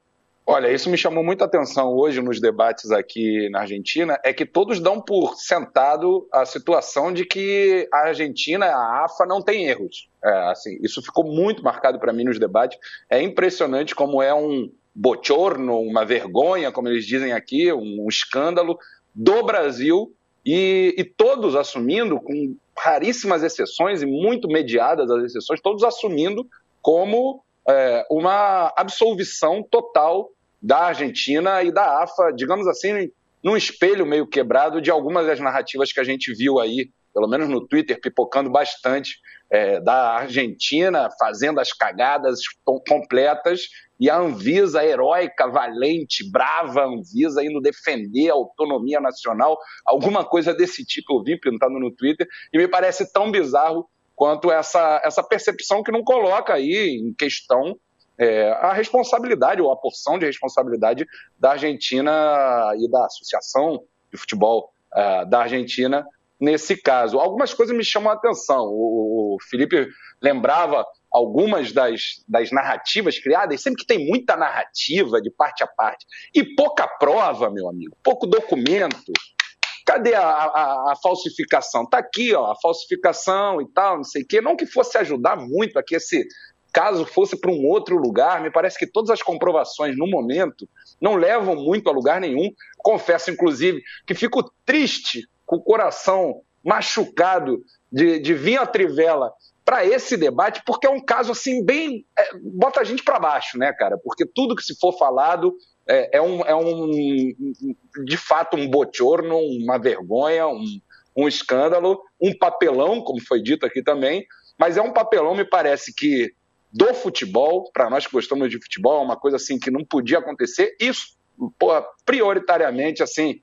Olha, isso me chamou muita atenção hoje nos debates aqui na Argentina, é que todos dão por sentado a situação de que a Argentina, a AFA, não tem erros. É, assim, isso ficou muito marcado para mim nos debates. É impressionante como é um bochorno, uma vergonha, como eles dizem aqui, um escândalo do Brasil e, e todos assumindo, com raríssimas exceções e muito mediadas as exceções, todos assumindo como é, uma absolvição total da Argentina e da AFA, digamos assim, num espelho meio quebrado de algumas das narrativas que a gente viu aí, pelo menos no Twitter, pipocando bastante, é, da Argentina fazendo as cagadas completas e a Anvisa, heróica, valente, brava Anvisa, indo defender a autonomia nacional, alguma coisa desse tipo eu vi pintando no Twitter, e me parece tão bizarro quanto essa, essa percepção que não coloca aí em questão é, a responsabilidade ou a porção de responsabilidade da Argentina e da Associação de Futebol uh, da Argentina nesse caso. Algumas coisas me chamam a atenção. O, Felipe lembrava algumas das, das narrativas criadas, sempre que tem muita narrativa de parte a parte, e pouca prova, meu amigo, pouco documento. Cadê a, a, a falsificação? Tá aqui, ó, a falsificação e tal, não sei o quê. Não que fosse ajudar muito a que esse caso fosse para um outro lugar, me parece que todas as comprovações no momento não levam muito a lugar nenhum. Confesso, inclusive, que fico triste, com o coração machucado de, de vir a Trivela para esse debate, porque é um caso assim bem. É, bota a gente para baixo, né, cara? Porque tudo que se for falado é, é, um, é um. de fato, um bochorno, uma vergonha, um, um escândalo, um papelão, como foi dito aqui também, mas é um papelão, me parece que do futebol, para nós que gostamos de futebol, é uma coisa assim que não podia acontecer. Isso pô, prioritariamente, assim,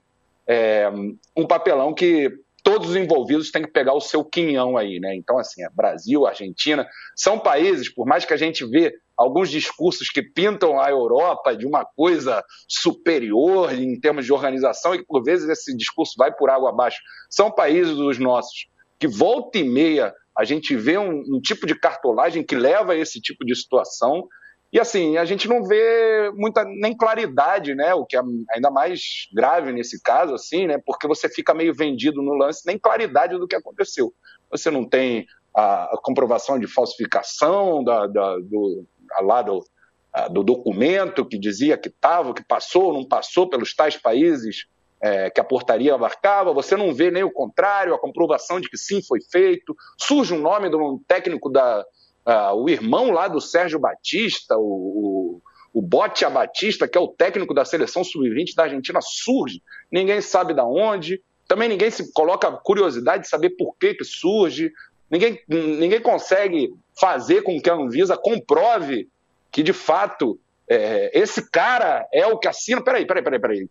é, um papelão que todos os envolvidos têm que pegar o seu quinhão aí, né? Então, assim, é Brasil, Argentina, são países, por mais que a gente vê alguns discursos que pintam a Europa de uma coisa superior em termos de organização e que, por vezes, esse discurso vai por água abaixo, são países dos nossos que volta e meia a gente vê um, um tipo de cartolagem que leva a esse tipo de situação e assim, a gente não vê muita nem claridade, né? O que é ainda mais grave nesse caso, assim, né? Porque você fica meio vendido no lance, nem claridade do que aconteceu. Você não tem a, comprovação de falsificação da, da, do, lá do, a, do documento que dizia que estava, que passou, não passou pelos tais países é, que a portaria abarcava, você não vê nem o contrário, a comprovação de que sim foi feito. Surge um nome de um técnico da, uh, o irmão lá do Sérgio Batista, o, o, o Botia Batista, que é o técnico da seleção sub-20 da Argentina, surge. Ninguém sabe da onde. Também ninguém se coloca curiosidade de saber por que, que surge. Ninguém, ninguém consegue fazer com que a Anvisa comprove que, de fato, é, esse cara é o que assina. Peraí, peraí, peraí, peraí.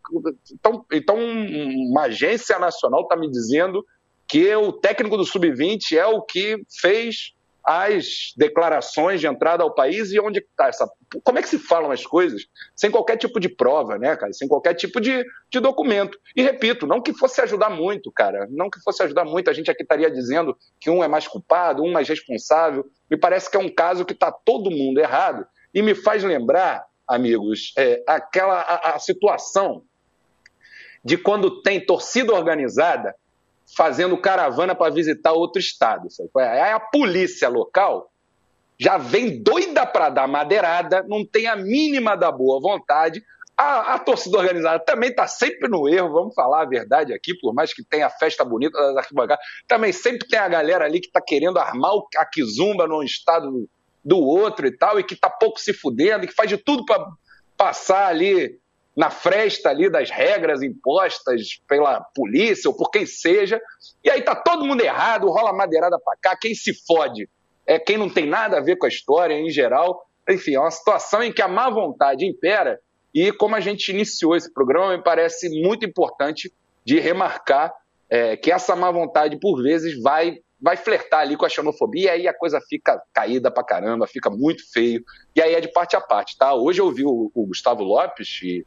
Então, então uma agência nacional está me dizendo que o técnico do Sub-20 é o que fez as declarações de entrada ao país e onde está essa. Como é que se falam as coisas sem qualquer tipo de prova, né, cara? Sem qualquer tipo de, de documento. E repito, não que fosse ajudar muito, cara. Não que fosse ajudar muito. A gente aqui estaria dizendo que um é mais culpado, um mais responsável. Me parece que é um caso que está todo mundo errado. E me faz lembrar, amigos, é, aquela a, a situação de quando tem torcida organizada fazendo caravana para visitar outro estado. Sabe? Aí a polícia local já vem doida para dar madeirada, não tem a mínima da boa vontade. A, a torcida organizada também está sempre no erro, vamos falar a verdade aqui, por mais que tenha a festa bonita das arquibancadas, também sempre tem a galera ali que está querendo armar a quizumba num estado do outro e tal, e que está pouco se fudendo, e que faz de tudo para passar ali na fresta ali das regras impostas pela polícia ou por quem seja, e aí tá todo mundo errado, rola madeirada para cá, quem se fode é quem não tem nada a ver com a história em geral. Enfim, é uma situação em que a má vontade impera, e como a gente iniciou esse programa, me parece muito importante de remarcar é, que essa má vontade, por vezes, vai vai flertar ali com a xenofobia e aí a coisa fica caída pra caramba, fica muito feio. E aí é de parte a parte, tá? Hoje eu vi o, o Gustavo Lopes, e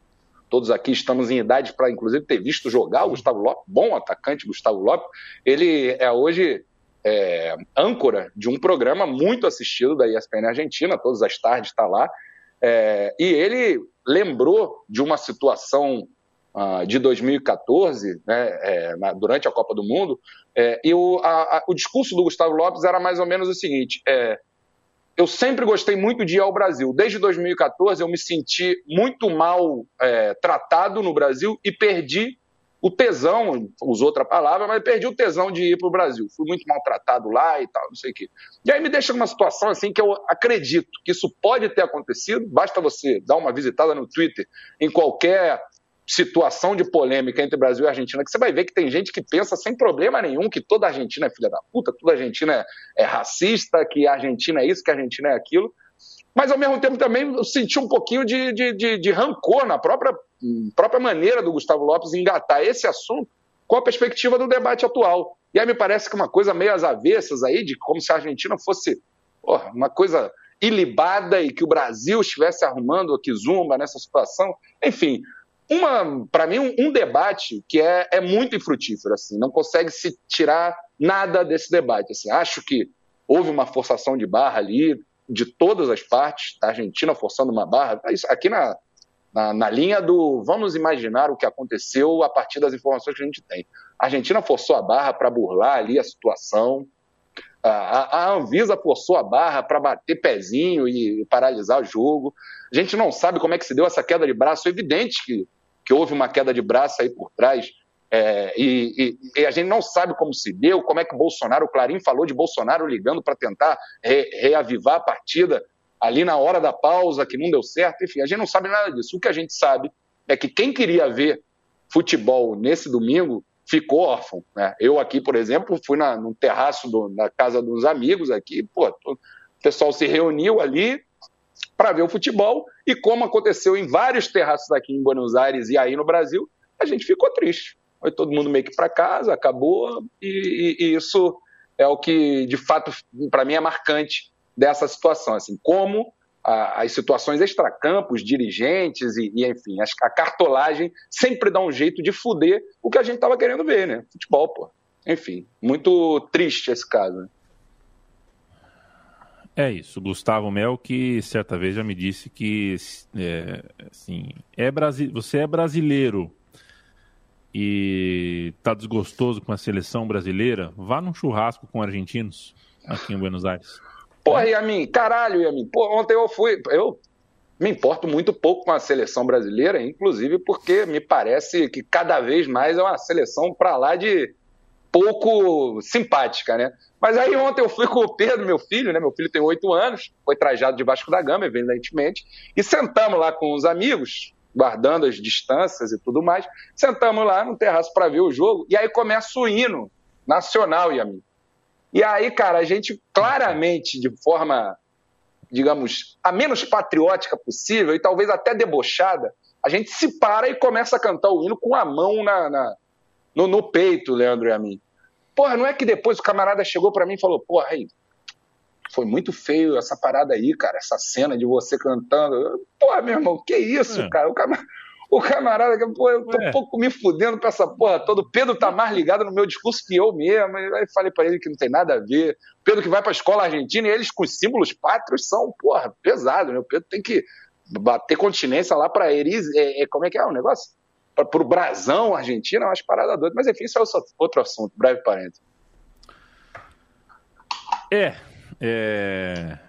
todos aqui estamos em idade para, inclusive, ter visto jogar o Gustavo Lopes, bom atacante Gustavo Lopes. Ele é hoje é, âncora de um programa muito assistido da ESPN Argentina, todas as tardes está lá. É, e ele lembrou de uma situação uh, de 2014, né, é, na, durante a Copa do Mundo, é, e o, a, a, o discurso do Gustavo Lopes era mais ou menos o seguinte: é, eu sempre gostei muito de ir ao Brasil. Desde 2014 eu me senti muito mal é, tratado no Brasil e perdi o tesão, usou outra palavra, mas perdi o tesão de ir para o Brasil. Fui muito maltratado lá e tal, não sei o quê. E aí me deixa numa situação assim que eu acredito que isso pode ter acontecido. Basta você dar uma visitada no Twitter em qualquer situação de polêmica entre Brasil e Argentina, que você vai ver que tem gente que pensa sem problema nenhum que toda Argentina é filha da puta, toda Argentina é, é racista, que a Argentina é isso, que a Argentina é aquilo. Mas, ao mesmo tempo, também eu senti um pouquinho de, de, de, de rancor na própria, própria maneira do Gustavo Lopes engatar esse assunto com a perspectiva do debate atual. E aí me parece que uma coisa meio às avessas aí, de como se a Argentina fosse porra, uma coisa ilibada e que o Brasil estivesse arrumando a Kizumba nessa situação. Enfim, uma para mim um, um, debate que é, é muito infrutífero assim. Não consegue se tirar nada desse debate assim. Acho que houve uma forçação de barra ali de todas as partes a Argentina forçando uma barra. Aqui na, na, na linha do vamos imaginar o que aconteceu a partir das informações que a gente tem. A Argentina forçou a barra para burlar ali a situação. A, a Anvisa forçou a barra para bater pezinho e paralisar o jogo. A gente não sabe como é que se deu essa queda de braço. É evidente que que houve uma queda de braço aí por trás. É, e, e, e, a gente não sabe como se deu, como é que Bolsonaro, o Clarim falou de Bolsonaro ligando para tentar re, reavivar a partida ali na hora da pausa, que não deu certo, enfim, a gente não sabe nada disso. O que a gente sabe é que quem queria ver futebol nesse domingo ficou órfão. Né? Eu aqui, por exemplo, fui na, no terraço do, da casa dos amigos aqui, pô, o pessoal se reuniu ali para ver o futebol E como aconteceu em vários terraços aqui em Buenos Aires e aí no Brasil, a gente ficou triste. Foi todo mundo meio que para casa, acabou, e, e, e isso é o que, de fato, para mim é marcante dessa situação. Assim, como a, as situações extracampos, dirigentes e, e enfim, a, a, cartolagem sempre dá um jeito de fuder o que a gente estava querendo ver, né? Futebol, pô. Enfim, muito triste esse caso. É isso. Gustavo Mel, que certa vez já me disse que é, assim, é brasi você é brasileiro e tá desgostoso com a seleção brasileira, vá num churrasco com argentinos aqui em Buenos Aires. Porra, Yamin, caralho, Yamin. Pô, ontem eu fui. Eu me importo muito pouco com a seleção brasileira, inclusive porque me parece que cada vez mais é uma seleção para lá de pouco simpática, né? Mas aí ontem eu fui com o Pedro, meu filho, né? Meu filho tem oito anos, foi trajado de Vasco da Gama, evidentemente, e sentamos lá com os amigos, guardando as distâncias e tudo mais. Sentamos lá no terraço para ver o jogo, e aí começa o hino nacional, Yamin. E aí, cara, a gente claramente, de forma, digamos, a menos patriótica possível, e talvez até debochada, a gente se para e começa a cantar o hino com a mão na, na no, no peito, Leandro e a mim. Porra, não é que depois o camarada chegou para mim e falou, porra, aí, foi muito feio essa parada aí, cara, essa cena de você cantando. Porra, meu irmão, que isso, é. cara? O camarada, o camarada, pô, eu tô é. um pouco me fudendo pra essa porra toda. O Pedro tá mais ligado no meu discurso que eu mesmo. Aí falei para ele que não tem nada a ver. O Pedro que vai pra escola argentina e eles com símbolos pátrios são, porra, pesado, né? O Pedro tem que bater continência lá pra Eris. É, é, como é que é o negócio? Para o brasão argentino, é umas paradas doidas. Mas enfim, isso é outro assunto, breve parênteses. É, é...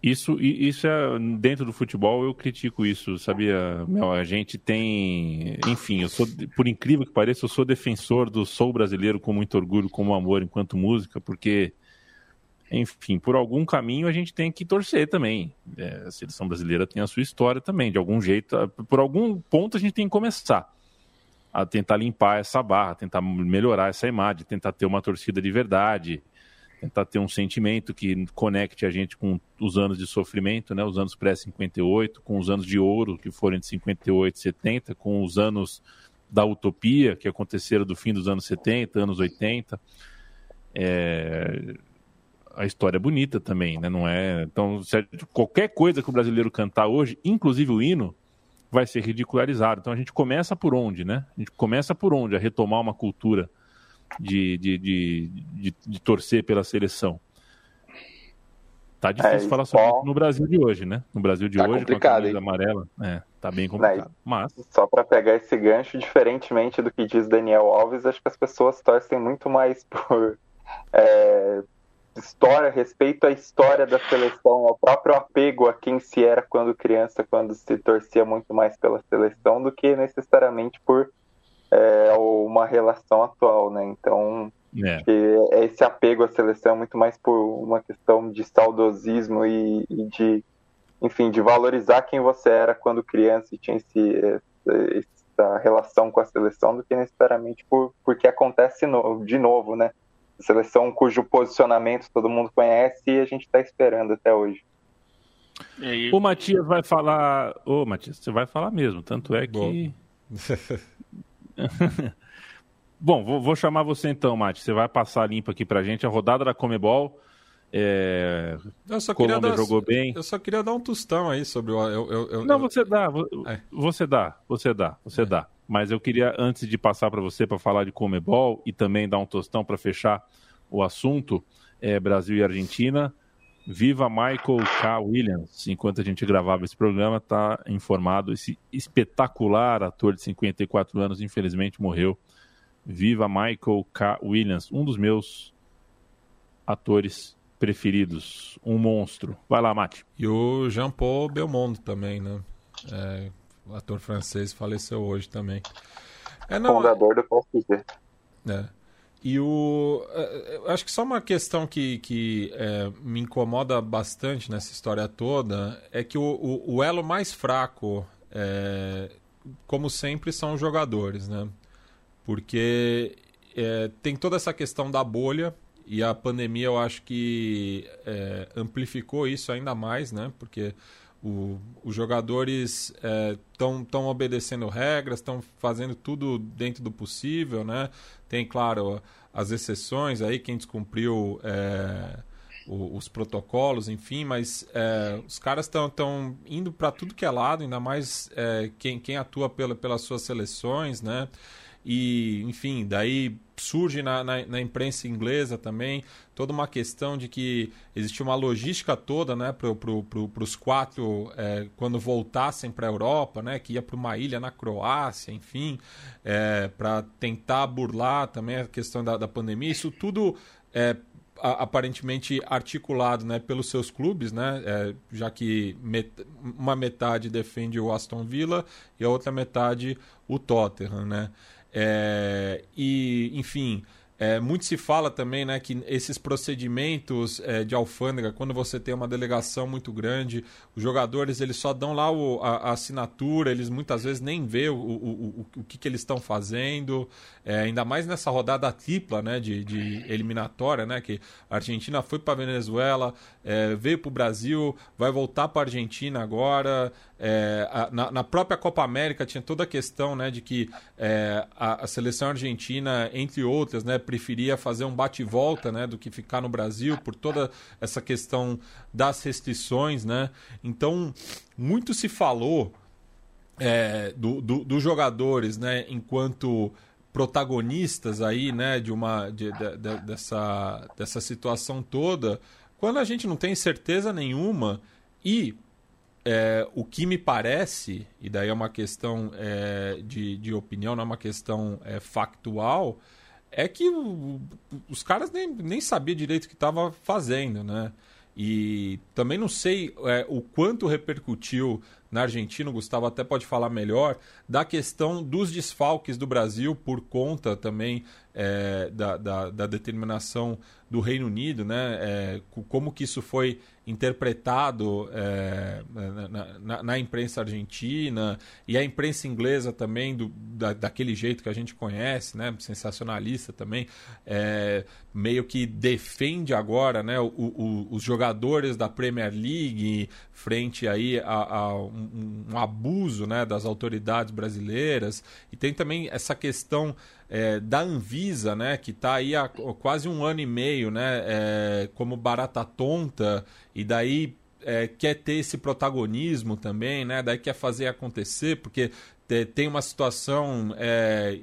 Isso, isso é dentro do futebol eu critico isso, sabia? Meu, a gente tem, enfim, eu sou, por incrível que pareça, eu sou defensor do sou brasileiro com muito orgulho, como amor enquanto música, porque enfim, por algum caminho a gente tem que torcer também. É, a seleção brasileira tem a sua história também, de algum jeito, por algum ponto a gente tem que começar a tentar limpar essa barra, tentar melhorar essa imagem, tentar ter uma torcida de verdade, tentar ter um sentimento que conecte a gente com os anos de sofrimento, né, os anos pré-58, com os anos de ouro que foram de 58 e 70, com os anos da utopia que aconteceram do fim dos anos 70, anos 80. É, a história é bonita também, né? Não é. Então, qualquer coisa que o brasileiro cantar hoje, inclusive o hino, vai ser ridicularizado. Então a gente começa por onde, né? A gente começa por onde? A retomar uma cultura de, de, de, de, de torcer pela seleção. Tá difícil é, falar sobre isso no Brasil de hoje, né? No Brasil de tá hoje, com a camisa hein? amarela, é, tá bem complicado. Mas... Só para pegar esse gancho, diferentemente do que diz Daniel Alves, acho que as pessoas torcem muito mais por, é, história, respeito à história da seleção, ao próprio apego a quem se era quando criança, quando se torcia muito mais pela seleção, do que necessariamente por é, uma relação atual, né? Então, é. esse apego à seleção é muito mais por uma questão de saudosismo e, e de, enfim, de valorizar quem você era quando criança e tinha esse, essa relação com a seleção, do que necessariamente por porque acontece no, de novo, né? Seleção cujo posicionamento todo mundo conhece e a gente está esperando até hoje. O Matias vai falar. Ô, Matias, você vai falar mesmo. Tanto é que. Bom, vou, vou, chamar você então, Mati. Você vai passar limpo aqui pra gente a rodada da Comebol. É... Eu só Colômbia dar, jogou bem. Eu só queria dar um tostão aí sobre o. Eu, eu, eu, Não, você dá. É. Você dá, você dá, você é. dá. Mas eu queria, antes de passar para você para falar de Comebol e também dar um tostão para fechar o assunto, é Brasil e Argentina. Viva Michael K. Williams. Enquanto a gente gravava esse programa, está informado. Esse espetacular ator de 54 anos, infelizmente, morreu. Viva Michael K. Williams, um dos meus atores preferidos. Um monstro. Vai lá, Mate. E o Jean-Paul Belmondo também, né? É, ator francês faleceu hoje também. É, não, Fundador do Palpite. É. E o. É, acho que só uma questão que, que é, me incomoda bastante nessa história toda é que o, o, o elo mais fraco, é, como sempre, são os jogadores, né? Porque é, tem toda essa questão da bolha e a pandemia eu acho que é, amplificou isso ainda mais, né? Porque o, os jogadores estão é, obedecendo regras, estão fazendo tudo dentro do possível, né? Tem, claro, as exceções aí, quem descumpriu é, o, os protocolos, enfim, mas é, os caras estão indo para tudo que é lado, ainda mais é, quem, quem atua pela, pelas suas seleções, né? E, enfim, daí surge na, na, na, imprensa inglesa também toda uma questão de que existia uma logística toda né, para pro, pro, os quatro é, quando voltassem para a Europa, né, que ia para uma ilha na Croácia, enfim, é, para tentar burlar também a questão da, da pandemia. Isso tudo é, aparentemente articulado né, pelos seus clubes, né, é, já que met uma metade defende o Aston Villa e a outra metade o Tottenham. Né? É, e, enfim, é, muito se fala também né, que esses procedimentos é, de alfândega, quando você tem uma delegação muito grande, os jogadores eles só dão lá o, a, a, assinatura, eles muitas vezes nem vê o, o, o, o que, que eles estão fazendo, é, ainda mais nessa rodada tripla né, de, de eliminatória, né, que a Argentina foi para a Venezuela, é, veio para o Brasil, vai voltar para a Argentina agora. É, a, na, na, própria Copa América tinha toda a questão né, de que é, a, a, seleção argentina, entre outras, né, preferia fazer um bate-volta né, do que ficar no Brasil por toda essa questão das restrições. Né? Então, muito se falou é, dos do, do jogadores né, enquanto protagonistas aí, né, de uma de, de, de, dessa, dessa situação toda, quando a gente não tem certeza nenhuma e é, o que me parece, e daí é uma questão é, de, de opinião, não é uma questão é, factual, é que o, os caras nem, nem sabiam direito o que estava fazendo, né? E também não sei é, o quanto repercutiu na Argentina, o Gustavo até pode falar melhor, da questão dos desfalques do Brasil por conta também é, da, da, da, determinação do Reino Unido, né? É, como que isso foi interpretado é, na, na, na, imprensa argentina e a imprensa inglesa também do, da, daquele jeito que a gente conhece, né? Sensacionalista também, é, meio que defende agora, né? O, o, os jogadores da Premier League frente aí a, a um, um, abuso, né? Das autoridades brasileiras e tem também essa questão é, da Anvisa, né, que está aí há quase um ano e meio, né, é, como barata tonta, e daí é, quer ter esse protagonismo também, né, daí quer fazer acontecer, porque tem uma situação é,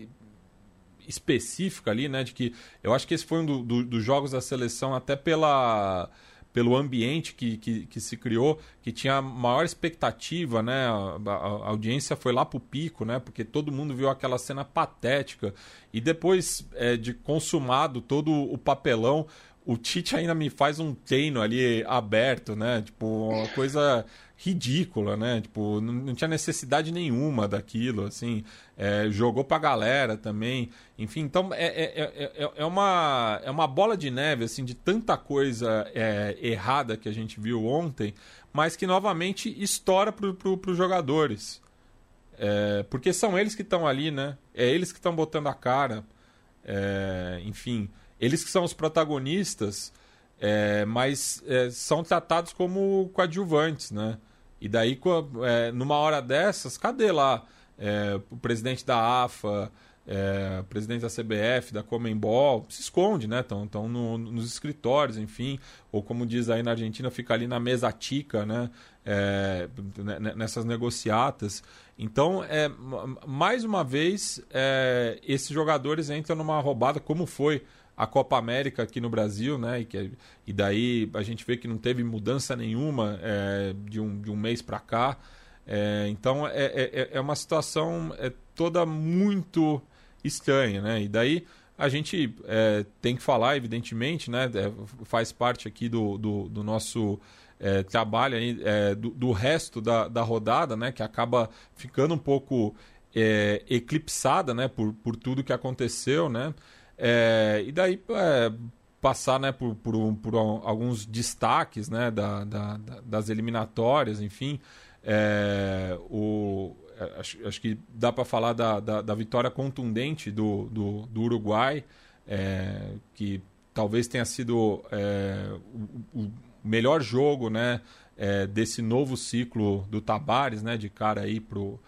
específica ali, né, de que eu acho que esse foi um do, do, dos jogos da seleção até pela pelo ambiente que, que, que, se criou, que tinha maior expectativa, né? A, a, a audiência foi lá pro pico, né? Porque todo mundo viu aquela cena patética. E depois é, de consumado todo o papelão, o Tite ainda me faz um treino ali aberto, né? Tipo, uma coisa ridícula, né? Tipo, não, não tinha necessidade nenhuma daquilo, assim. É, jogou pra galera também. Enfim, então é, é, é, é, uma, é uma bola de neve, assim, de tanta coisa é, errada que a gente viu ontem, mas que novamente estoura pro, pro, pros jogadores. É, porque são eles que estão ali, né? É eles que estão botando a cara. É, enfim, eles que são os protagonistas, é, mas é, são tratados como coadjuvantes, né? E daí, é, numa hora dessas, cadê lá é, o presidente da AFA, é, presidente da CBF, da Comembol? Se esconde, né? Estão no, nos escritórios, enfim. Ou como diz aí na Argentina, fica ali na mesa tica, né? É, nessas negociatas. Então, é, mais uma vez, é, esses jogadores entram numa roubada, como foi a Copa América aqui no Brasil, né? E, que, e daí a gente vê que não teve mudança nenhuma é, de, um, de um mês para cá. É, então é, é, é, é, uma situação é, toda muito estranha, né? E daí a gente é, tem que falar, evidentemente, né? É, faz parte aqui do, do, do nosso é, trabalho aí, do, do, resto da, da rodada, né? Que acaba ficando um pouco eclipsada, né? Por, por tudo que aconteceu, né? É, e daí é, passar né, por, por, por, alguns destaques né, da, da, das eliminatórias, enfim. É, o, é, acho, acho, que dá para falar da, da, vitória contundente do, do, do Uruguai, é, que talvez tenha sido é, o, o, melhor jogo né, desse novo ciclo do Tabares, né, de cara aí pro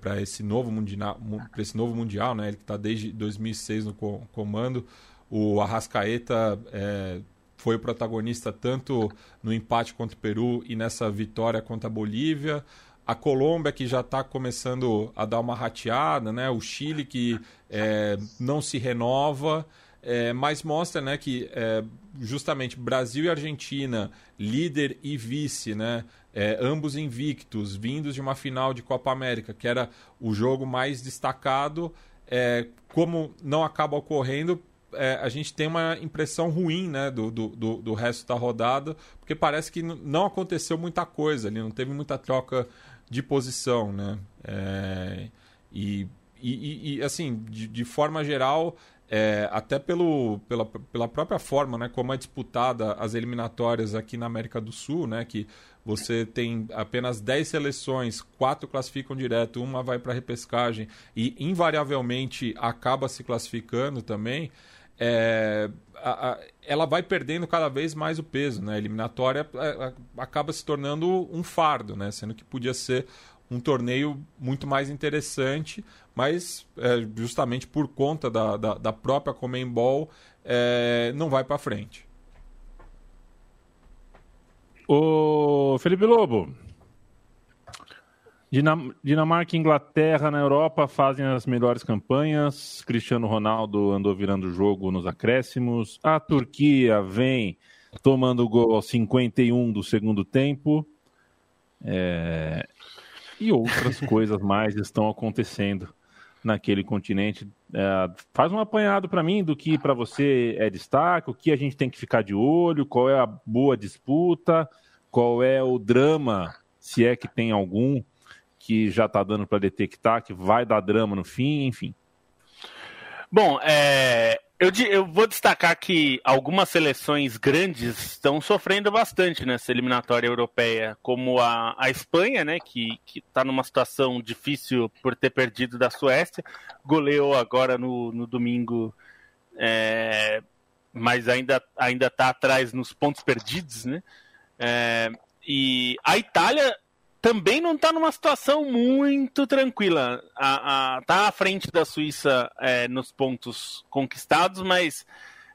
para esse novo mundial, esse novo mundial, né? Ele está desde 2006 no comando. O Arrascaeta é, foi o protagonista tanto no empate contra o Peru e nessa vitória contra a Bolívia. A Colômbia que já está começando a dar uma rateada, né? O Chile que é, não se renova. É, mas mostra né, que é, justamente Brasil e Argentina, líder e vice, né, é, ambos invictos, vindos de uma final de Copa América, que era o jogo mais destacado, é, como não acaba ocorrendo, é, a gente tem uma impressão ruim né, do, do, do, resto da rodada, porque parece que não aconteceu muita coisa ali, não teve muita troca de posição. Né? É, e, e, e, assim, de, de forma geral, é, até pelo, pela, pela própria forma né, como é disputada as eliminatórias aqui na América do Sul, né, que você tem apenas 10 seleções, quatro classificam direto, uma vai para repescagem e invariavelmente acaba se classificando também. É, a, a, ela vai perdendo cada vez mais o peso, né? A eliminatória a, é, acaba se tornando um fardo, né? Sendo que podia ser um torneio muito mais interessante, mas é, justamente por conta da, da, da própria Comembol é, não vai para frente. O Felipe Lobo, Dinam Dinamarca e Inglaterra na Europa fazem as melhores campanhas. Cristiano Ronaldo andou virando o jogo nos acréscimos. A Turquia vem tomando gol aos 51 do segundo tempo. É e outras coisas mais estão acontecendo naquele continente. É, faz um apanhado para mim do que para você é destaque, o que a gente tem que ficar de olho, qual é a boa disputa, qual é o drama, se é que tem algum, que já está dando para detectar, que vai dar drama no fim, enfim. Bom, é, eu, eu, vou destacar que algumas seleções grandes estão sofrendo bastante nessa eliminatória europeia, como a, a Espanha, né, que está numa situação difícil por ter perdido da Suécia, goleou agora no, no domingo, é, mas ainda ainda está atrás nos pontos perdidos, né? É, e a Itália também não está numa situação muito tranquila. A, a, tá à frente da Suíça é, nos pontos conquistados, mas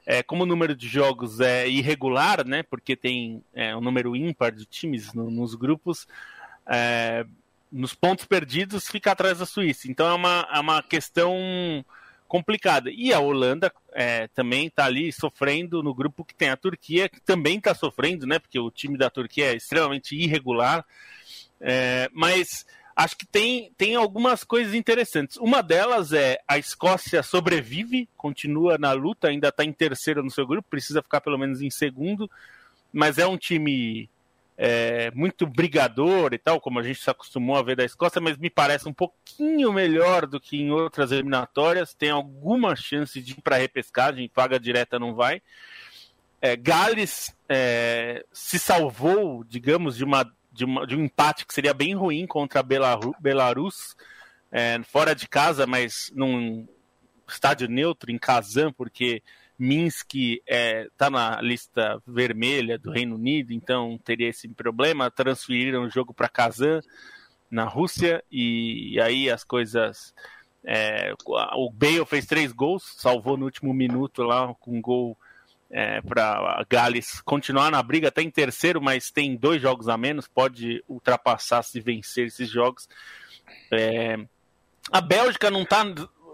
é, como o número de jogos é irregular, né, porque tem é, um número ímpar de times no, nos grupos, é, nos pontos perdidos fica atrás da Suíça. Então é uma, é uma questão complicada. E a Holanda é, também está ali sofrendo no grupo que tem a Turquia, que também está sofrendo, né, porque o time da Turquia é extremamente irregular. É, mas acho que tem, tem algumas coisas interessantes. Uma delas é a Escócia sobrevive, continua na luta, ainda está em terceiro no seu grupo, precisa ficar pelo menos em segundo, mas é um time é, muito brigador e tal, como a gente se acostumou a ver da Escócia, mas me parece um pouquinho melhor do que em outras eliminatórias. Tem alguma chance de ir para repescagem, vaga direta não vai. É, Gales é, se salvou, digamos, de uma de, uma, de um empate que seria bem ruim contra a Belaru, Belarus, é, fora de casa, mas num estádio neutro, em Kazan, porque Minsk está é, tá na lista vermelha do Reino Unido, então teria esse problema. Transferiram o jogo para Kazan, na Rússia, e, e aí as coisas. É, o Bale fez três gols, salvou no último minuto lá com um gol é, para Gales continuar na briga, até em terceiro, mas tem dois jogos a menos, pode ultrapassar se vencer esses jogos. É, a Bélgica não está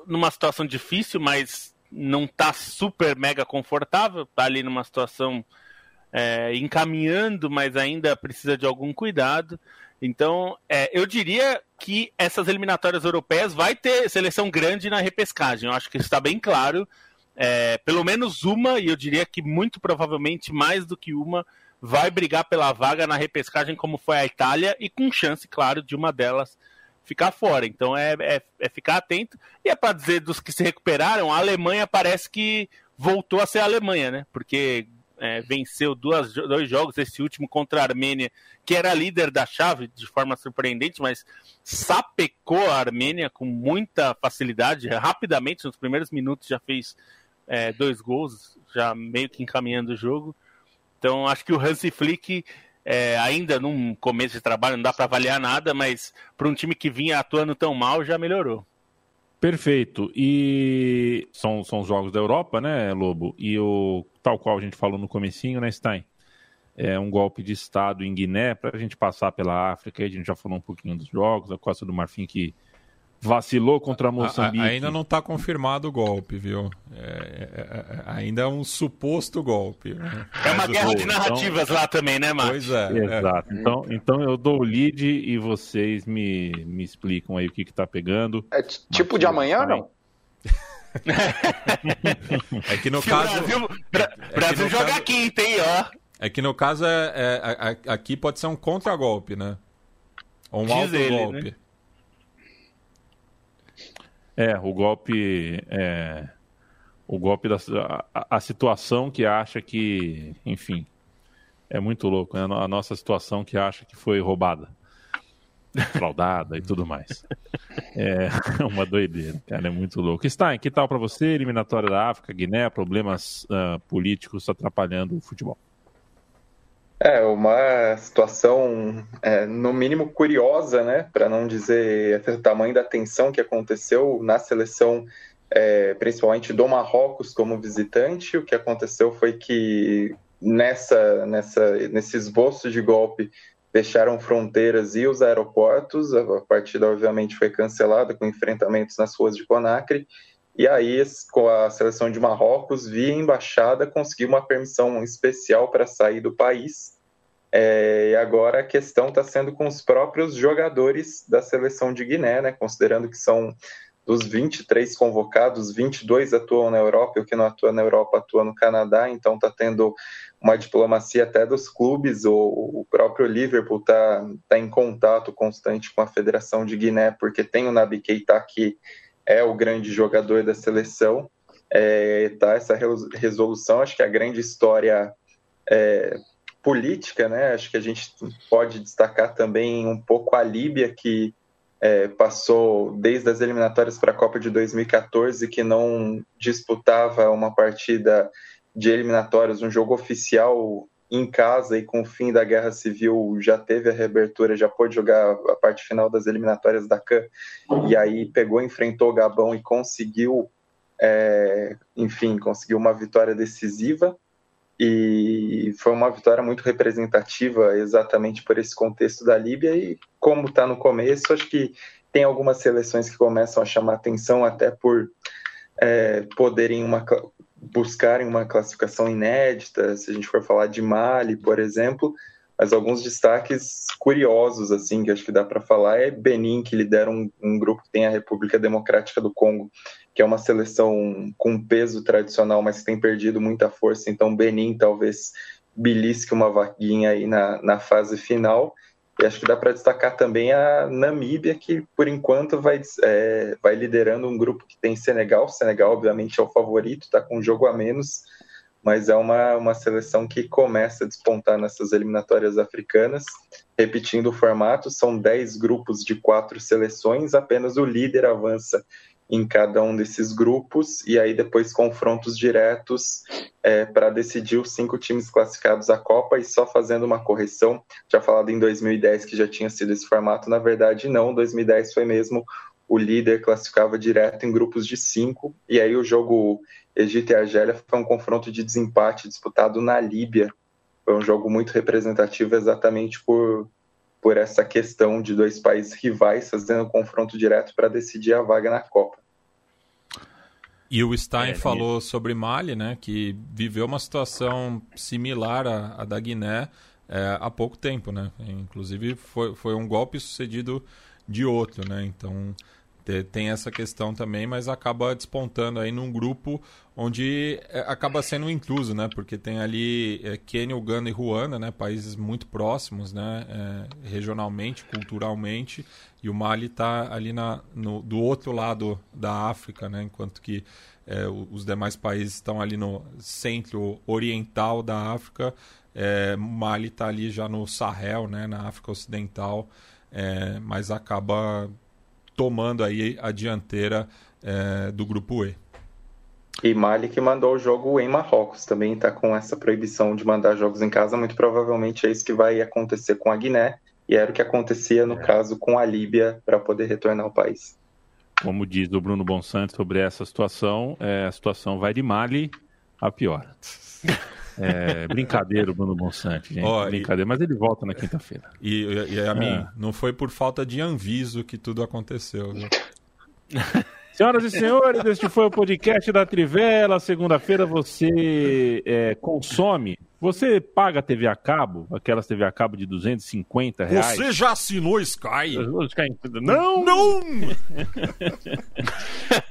numa situação difícil, mas não está super mega confortável, está ali numa situação é, encaminhando, mas ainda precisa de algum cuidado. Então, é, eu diria que essas eliminatórias europeias vai ter seleção grande na repescagem. Eu acho que está bem claro é, pelo menos uma, e eu diria que muito provavelmente mais do que uma, vai brigar pela vaga na repescagem, como foi a Itália, e com chance, claro, de uma delas ficar fora. Então é, é, é ficar atento. E é para dizer dos que se recuperaram, a Alemanha parece que voltou a ser a Alemanha, né? Porque é, venceu duas, dois jogos, esse último contra a Armênia, que era líder da chave de forma surpreendente, mas sapecou a Armênia com muita facilidade, rapidamente, nos primeiros minutos já fez é, dois gols, já meio que encaminhando o jogo. Então acho que o Hansi Flick é, ainda num começo de trabalho, não dá para avaliar nada, mas para um time que vinha atuando tão mal, já melhorou. Perfeito. E são, são os jogos da Europa, né, Lobo? E o tal qual a gente falou no comecinho, né, Stein? É um golpe de Estado em Guiné para a gente passar pela África. A gente já falou um pouquinho dos jogos, a Costa do Marfim que vacilou contra Moçambique. A, ainda não está confirmado o golpe, viu? É, é, é, ainda é um suposto golpe. Né? É uma guerra de narrativas então... lá também, né, Marcos? Pois é. é. Exato. Então, então eu dou o lead e vocês me, me explicam aí o que está pegando. É tipo de amanhã, não? é que no Se caso. Brasil, Bra é Brasil joga caso... quinta, hein, ó. É que no caso é, é, aqui pode ser um contragolpe, né? Ou um alto golpe. Né? É, o golpe. É, o golpe da. A, a, situação que acha que. Enfim. É muito louco, né? A nossa situação que acha que foi roubada, fraudada e tudo mais. É uma doideira, cara, é muito louco. Stein, que tal para você? Eliminatória da África, Guiné, problemas uh, políticos atrapalhando o futebol. É uma situação, é, no mínimo, curiosa, né? Para não dizer o tamanho da tensão que aconteceu na seleção, é, principalmente do Marrocos como visitante. O que aconteceu foi que nessa, nessa, nesse esboço de golpe fecharam fronteiras e os aeroportos. A partida, obviamente, foi cancelada com enfrentamentos nas ruas de Conakry. E aí, com a seleção de Marrocos, via embaixada, conseguiu uma permissão especial para sair do país. É, e agora a questão está sendo com os próprios jogadores da seleção de Guiné, né? Considerando que são dos 23 convocados, 22 atuam na Europa, e o que não atua na Europa atua no Canadá, então está tendo uma diplomacia até dos clubes, o, o próprio Liverpool está tá em contato constante com a Federação de Guiné, porque tem o Nabi Keita que é o grande jogador da seleção. É, tá essa resolução, acho que a grande história é, política, né? Acho que a gente pode destacar também um pouco a Líbia, que é, passou desde as eliminatórias para a Copa de 2014, que não disputava uma partida de eliminatórias, um jogo oficial em casa e com o fim da guerra civil já teve a reabertura, já pôde jogar a parte final das eliminatórias da CAN e aí pegou, enfrentou o Gabão e conseguiu, é, enfim, conseguiu uma vitória decisiva. E foi uma vitória muito representativa exatamente por esse contexto da Líbia. E como está no começo, acho que tem algumas seleções que começam a chamar atenção até por é, poderem uma, buscarem uma classificação inédita, se a gente for falar de Mali, por exemplo, mas alguns destaques curiosos, assim, que acho que dá para falar, é Benin, que lidera um, um, grupo que tem a República Democrática do Congo, que é uma seleção com peso tradicional, mas que tem perdido muita força, então Benin talvez belisque uma vaguinha aí na, na fase final, e acho que dá para destacar também a Namíbia, que por enquanto vai, é, vai liderando um grupo que tem Senegal. Senegal, obviamente, é o favorito, está com um jogo a menos, mas é uma, uma seleção que começa a despontar nessas eliminatórias africanas. Repetindo o formato, são 10 grupos de quatro seleções, apenas o líder avança em cada um desses grupos e aí depois confrontos diretos é, para decidir os cinco times classificados à Copa e só fazendo uma correção, já falado em 2010 que já tinha sido esse formato, na verdade não, 2010 foi mesmo o líder classificava direto em grupos de cinco e aí o jogo Egito e Argélia foi um confronto de desempate disputado na Líbia, foi um jogo muito representativo exatamente por por essa questão de dois países rivais fazendo um confronto direto para decidir a vaga na Copa. E o Stein é, falou sobre Mali, né, que viveu uma situação similar à, à da Guiné é, há pouco tempo, né? Inclusive foi, foi um golpe sucedido de outro, né? Então tem essa questão também, mas acaba despontando aí num grupo onde é, acaba sendo incluso, né? Porque tem ali é, Quênia, Uganda e Ruanda, né? Países muito próximos, né? É, regionalmente, culturalmente, e o Mali está ali na, no, do outro lado da África, né? Enquanto que é, os demais países estão ali no centro oriental da África, é, Mali está ali já no Sahel, né? Na África Ocidental, é, mas acaba tomando aí a dianteira é, do grupo E. E Mali que mandou o jogo em Marrocos também está com essa proibição de mandar jogos em casa. Muito provavelmente é isso que vai acontecer com a Guiné e era o que acontecia no é. caso com a Líbia para poder retornar ao país. Como diz o Bruno Bonsante sobre essa situação, é, a situação vai de Mali a pior. É, brincadeira, Bruno Bonsante, gente. Oh, brincadeira, e... mas ele volta na quinta-feira. E, e, e a mim, é. não foi por falta de anviso que tudo aconteceu. Senhoras e senhores, este foi o podcast da Trivela. Segunda-feira você é, consome. Você paga TV a cabo, aquelas TV a cabo de 250 reais. Você já assinou Sky? Não! Não!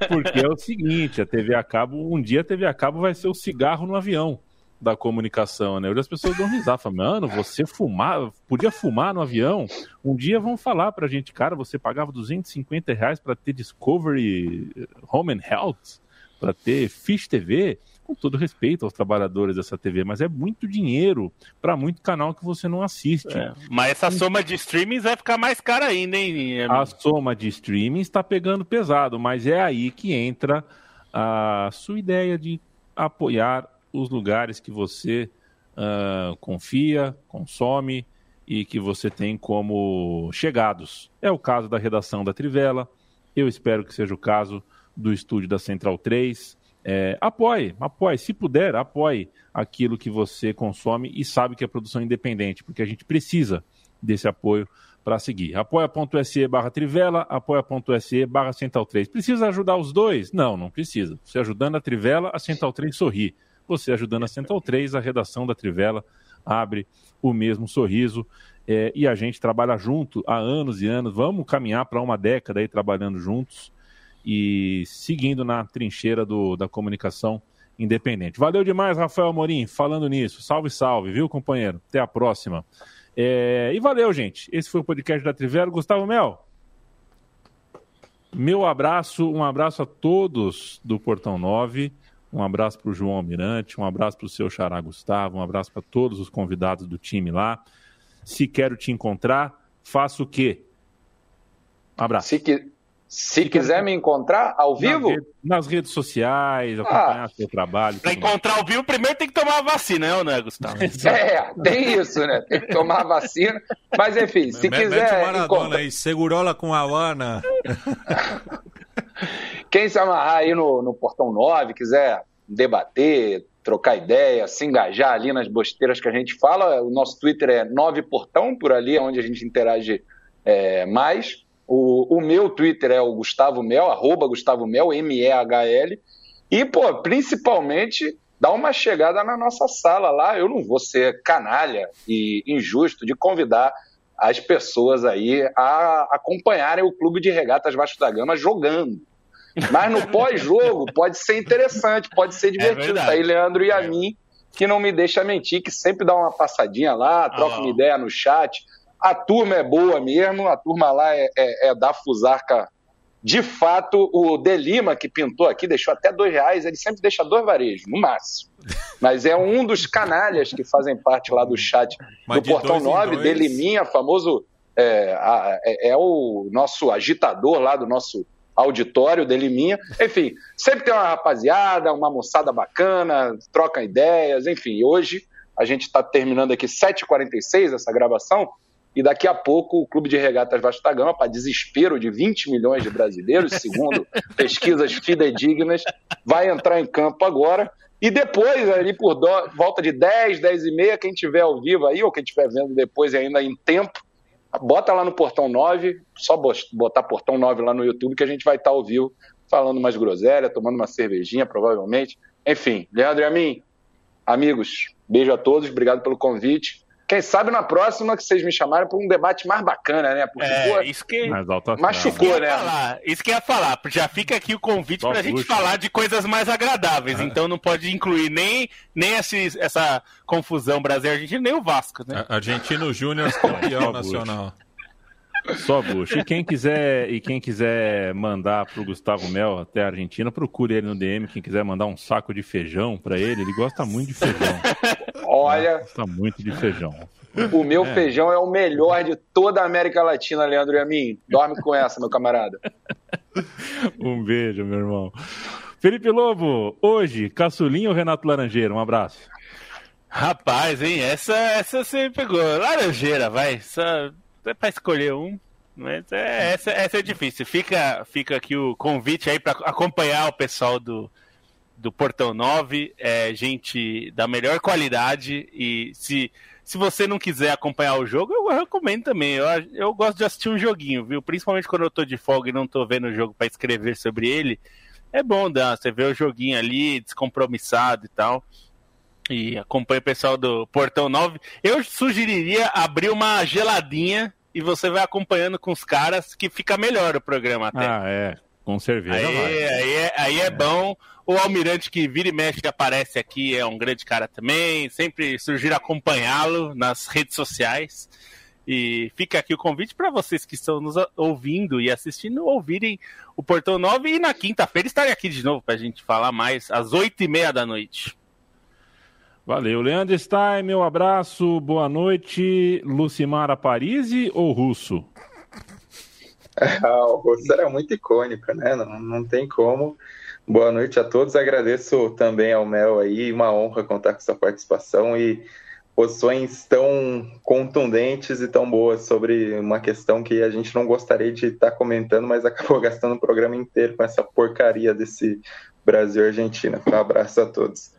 Porque é o seguinte, a TV a cabo, um dia a TV a cabo vai ser o cigarro no avião da comunicação, né? Hoje as pessoas dão risada, falam, mano, você fumar, podia fumar no avião? Um dia vão falar pra gente, cara, você pagava 250 reais pra ter Discovery eh, Home and Health, pra ter Fish TV, com todo respeito aos trabalhadores dessa TV, mas é muito dinheiro para muito canal que você não assiste. É, mas essa soma de streamings vai ficar mais cara ainda, hein? A soma de streamings está pegando pesado, mas é aí que entra a sua ideia de apoiar os lugares que você uh, confia, consome e que você tem como chegados. É o caso da redação da Trivela, eu espero que seja o caso do estúdio da Central 3. É, apoie, apoie, se puder, apoie aquilo que você consome e sabe que é produção independente, porque a gente precisa desse apoio para seguir. apoia.se barra Trivela, apoia.se barra Central 3. Precisa ajudar os dois? Não, não precisa. Você ajudando a Trivela, a Central 3 sorri. Você ajudando a Central 3, a redação da Trivela abre o mesmo sorriso. É, e a gente trabalha junto há anos e anos. Vamos caminhar para uma década aí trabalhando juntos e seguindo na trincheira do, da comunicação independente. Valeu demais, Rafael Amorim, falando nisso. Salve, salve, viu, companheiro? Até a próxima. É, e valeu, gente. Esse foi o podcast da Trivela. Gustavo Mel, meu abraço, um abraço a todos do Portão 9. Um abraço para o João Almirante, um abraço para o seu Xará Gustavo, um abraço para todos os convidados do time lá. Se quero te encontrar, faço o quê? Um abraço. Se, que, se, se quiser me encontrar ao vivo? Nas, nas redes sociais, acompanhar ah, seu trabalho. Para encontrar ao vivo, primeiro tem que tomar a vacina, né, Gustavo? é, tem isso, né? Tem que tomar a vacina. Mas enfim, se Mete quiser. Maradona encontrar... aí, segurou-la com a Havana. Quem se amarrar aí no, no Portão 9, quiser debater, trocar ideia, se engajar ali nas besteiras que a gente fala, o nosso Twitter é 9portão, por ali é onde a gente interage é, mais. O, o, meu Twitter é o Gustavo Mel, arroba Gustavo Mel, M-E-H-L. E, pô, principalmente, dá uma chegada na nossa sala lá. Eu não vou ser canalha e injusto de convidar as pessoas aí a acompanharem o Clube de Regatas Vasco da Gama jogando. Mas no pós-jogo pode ser interessante, pode ser é divertido. É tá aí Leandro e a é. mim, que não me deixa mentir, que sempre dá uma passadinha lá, troca ah, uma ideia no chat. A turma é boa mesmo, a turma lá é, é, é da Fusarca. De fato, o De Lima, que pintou aqui, deixou até dois reais, ele sempre deixa dois varejos, no máximo. Mas é um dos canalhas que fazem parte lá do chat Mas do Portão 9, De Liminha, famoso. É, é, é, o nosso agitador lá do nosso auditório dele minha. Enfim, sempre tem uma rapaziada, uma moçada bacana, troca ideias, enfim. Hoje a gente está terminando aqui 7h46 essa gravação. E daqui a pouco o Clube de Regatas Vasco da Gama, para desespero de 20 milhões de brasileiros, segundo pesquisas fidedignas, vai entrar em campo agora. E depois, ali por do... volta de 10, 10 e meia, quem tiver ao vivo aí, ou quem estiver vendo depois ainda em tempo, bota lá no Portão 9, só botar Portão 9 lá no YouTube que a gente vai estar ao vivo falando mais groselha, tomando uma cervejinha, provavelmente. Enfim, Leandro e a mim, amigos, beijo a todos, obrigado pelo convite. Quem sabe na próxima que vocês me chamarem para um debate mais bacana, né? Porque, é, pô, isso que... machucou, né? Falar, isso que ia falar. Já fica aqui o convite para a gente falar de coisas mais agradáveis. É. Então não pode incluir nem, nem esse, essa confusão Brasil-Argentina, nem o Vasco, né? Argentino Júnior campeão nacional. Só Bush. E quem quiser, e quem quiser mandar pro Gustavo Mel até a Argentina, procure ele no DM. Quem quiser mandar um saco de feijão para ele, ele gosta muito de feijão. Olha. Gosta muito de feijão. O meu é. feijão é o melhor de toda a América Latina, Leandro e a mim. Dorme com essa, meu camarada. Um beijo, meu irmão. Felipe Lobo, hoje, Caçulinho ou Renato Laranjeira? Um abraço. Rapaz, hein? Essa, essa você pegou. Laranjeira, vai. Só é pra escolher um. Mas é, essa, essa é difícil. Fica, fica aqui o convite aí para acompanhar o pessoal do, do Portão 9. É gente da melhor qualidade. E se, se você não quiser acompanhar o jogo, eu recomendo também. Eu, eu gosto de assistir um joguinho, viu? Principalmente quando eu tô de folga e não tô vendo o jogo para escrever sobre ele. É bom, Dan, você vê o joguinho ali, descompromissado e tal e acompanha o pessoal do Portão 9. Eu sugeriria abrir uma geladinha e você vai acompanhando com os caras que fica melhor o programa até. Ah, é. Com cerveja. Aí, aí, é, aí é, é bom. O Almirante que vira e mexe que aparece aqui é um grande cara também. Sempre sugiro acompanhá-lo nas redes sociais. E fica aqui o convite para vocês que estão nos ouvindo e assistindo ouvirem o Portão 9 e na quinta-feira estarem aqui de novo para a gente falar mais às oito e meia da noite. Valeu. Leandro Stein, meu abraço, boa noite. Lucimara Parisi ou Russo? Ah, o Russo era muito icônico, né? Não, não tem como. Boa noite a todos. Agradeço também ao Mel aí, uma honra contar com sua participação e posições tão contundentes e tão boas sobre uma questão que a gente não gostaria de estar comentando, mas acabou gastando o programa inteiro com essa porcaria desse Brasil-Argentina. Um abraço a todos.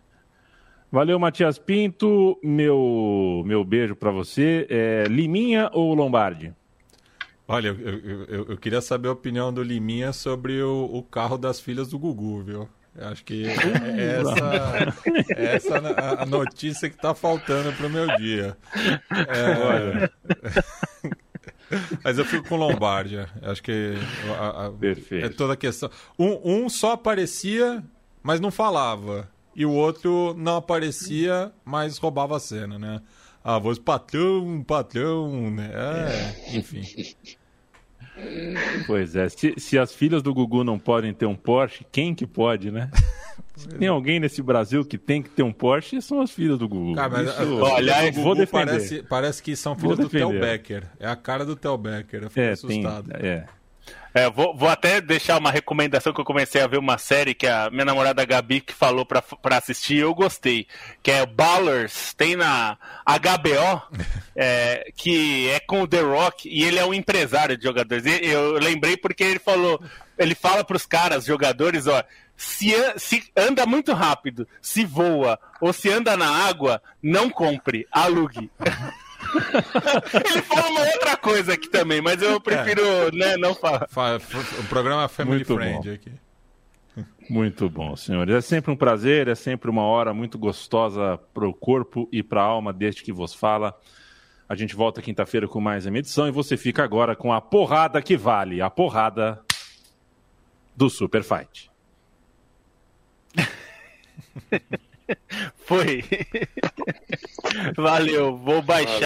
Valeu, Matias Pinto. Meu, meu beijo para você. É, Liminha ou Lombardi? Olha, eu, eu, eu, queria saber a opinião do Liminha sobre o, o carro das filhas do Gugu, viu? Eu acho que é essa, é essa a notícia que está faltando para o meu dia. É, Mas eu fico com Lombardia. Acho que a, a, é toda a questão. Um, um só aparecia, mas não falava e o outro não aparecia, mas roubava a cena, né? A voz patrão, patrão, né? É, enfim. Pois é, se, se, as filhas do Gugu não podem ter um Porsche, quem que pode, né? Se tem alguém nesse Brasil que tem que ter um Porsche, são as filhas do Gugu. Cara, mas, Isso, olha, vou defender. Parece, parece que são filhas do Theo Becker. É a cara do Theo Becker. Eu fico é, assustado. Tem, é. É, vou, vou, até deixar uma recomendação que eu comecei a ver uma série que a minha namorada Gabi que falou pra, pra assistir e eu gostei. Que é Ballers, tem na HBO, é, que é com o The Rock e ele é um empresário de jogadores. Eu lembrei porque ele falou, ele fala pros caras, jogadores, ó, se, se anda muito rápido, se voa ou se anda na água, não compre, alugue. Ele fala uma outra coisa aqui também, mas eu prefiro é. né, não falar. O programa é Family muito Friend bom. aqui. Muito bom, senhores. É sempre um prazer, é sempre uma hora muito gostosa para o corpo e para a alma deste que vos fala. A gente volta quinta-feira com mais uma edição e você fica agora com a porrada que vale, a porrada do Super Fight. Foi. Valeu, vou baixar.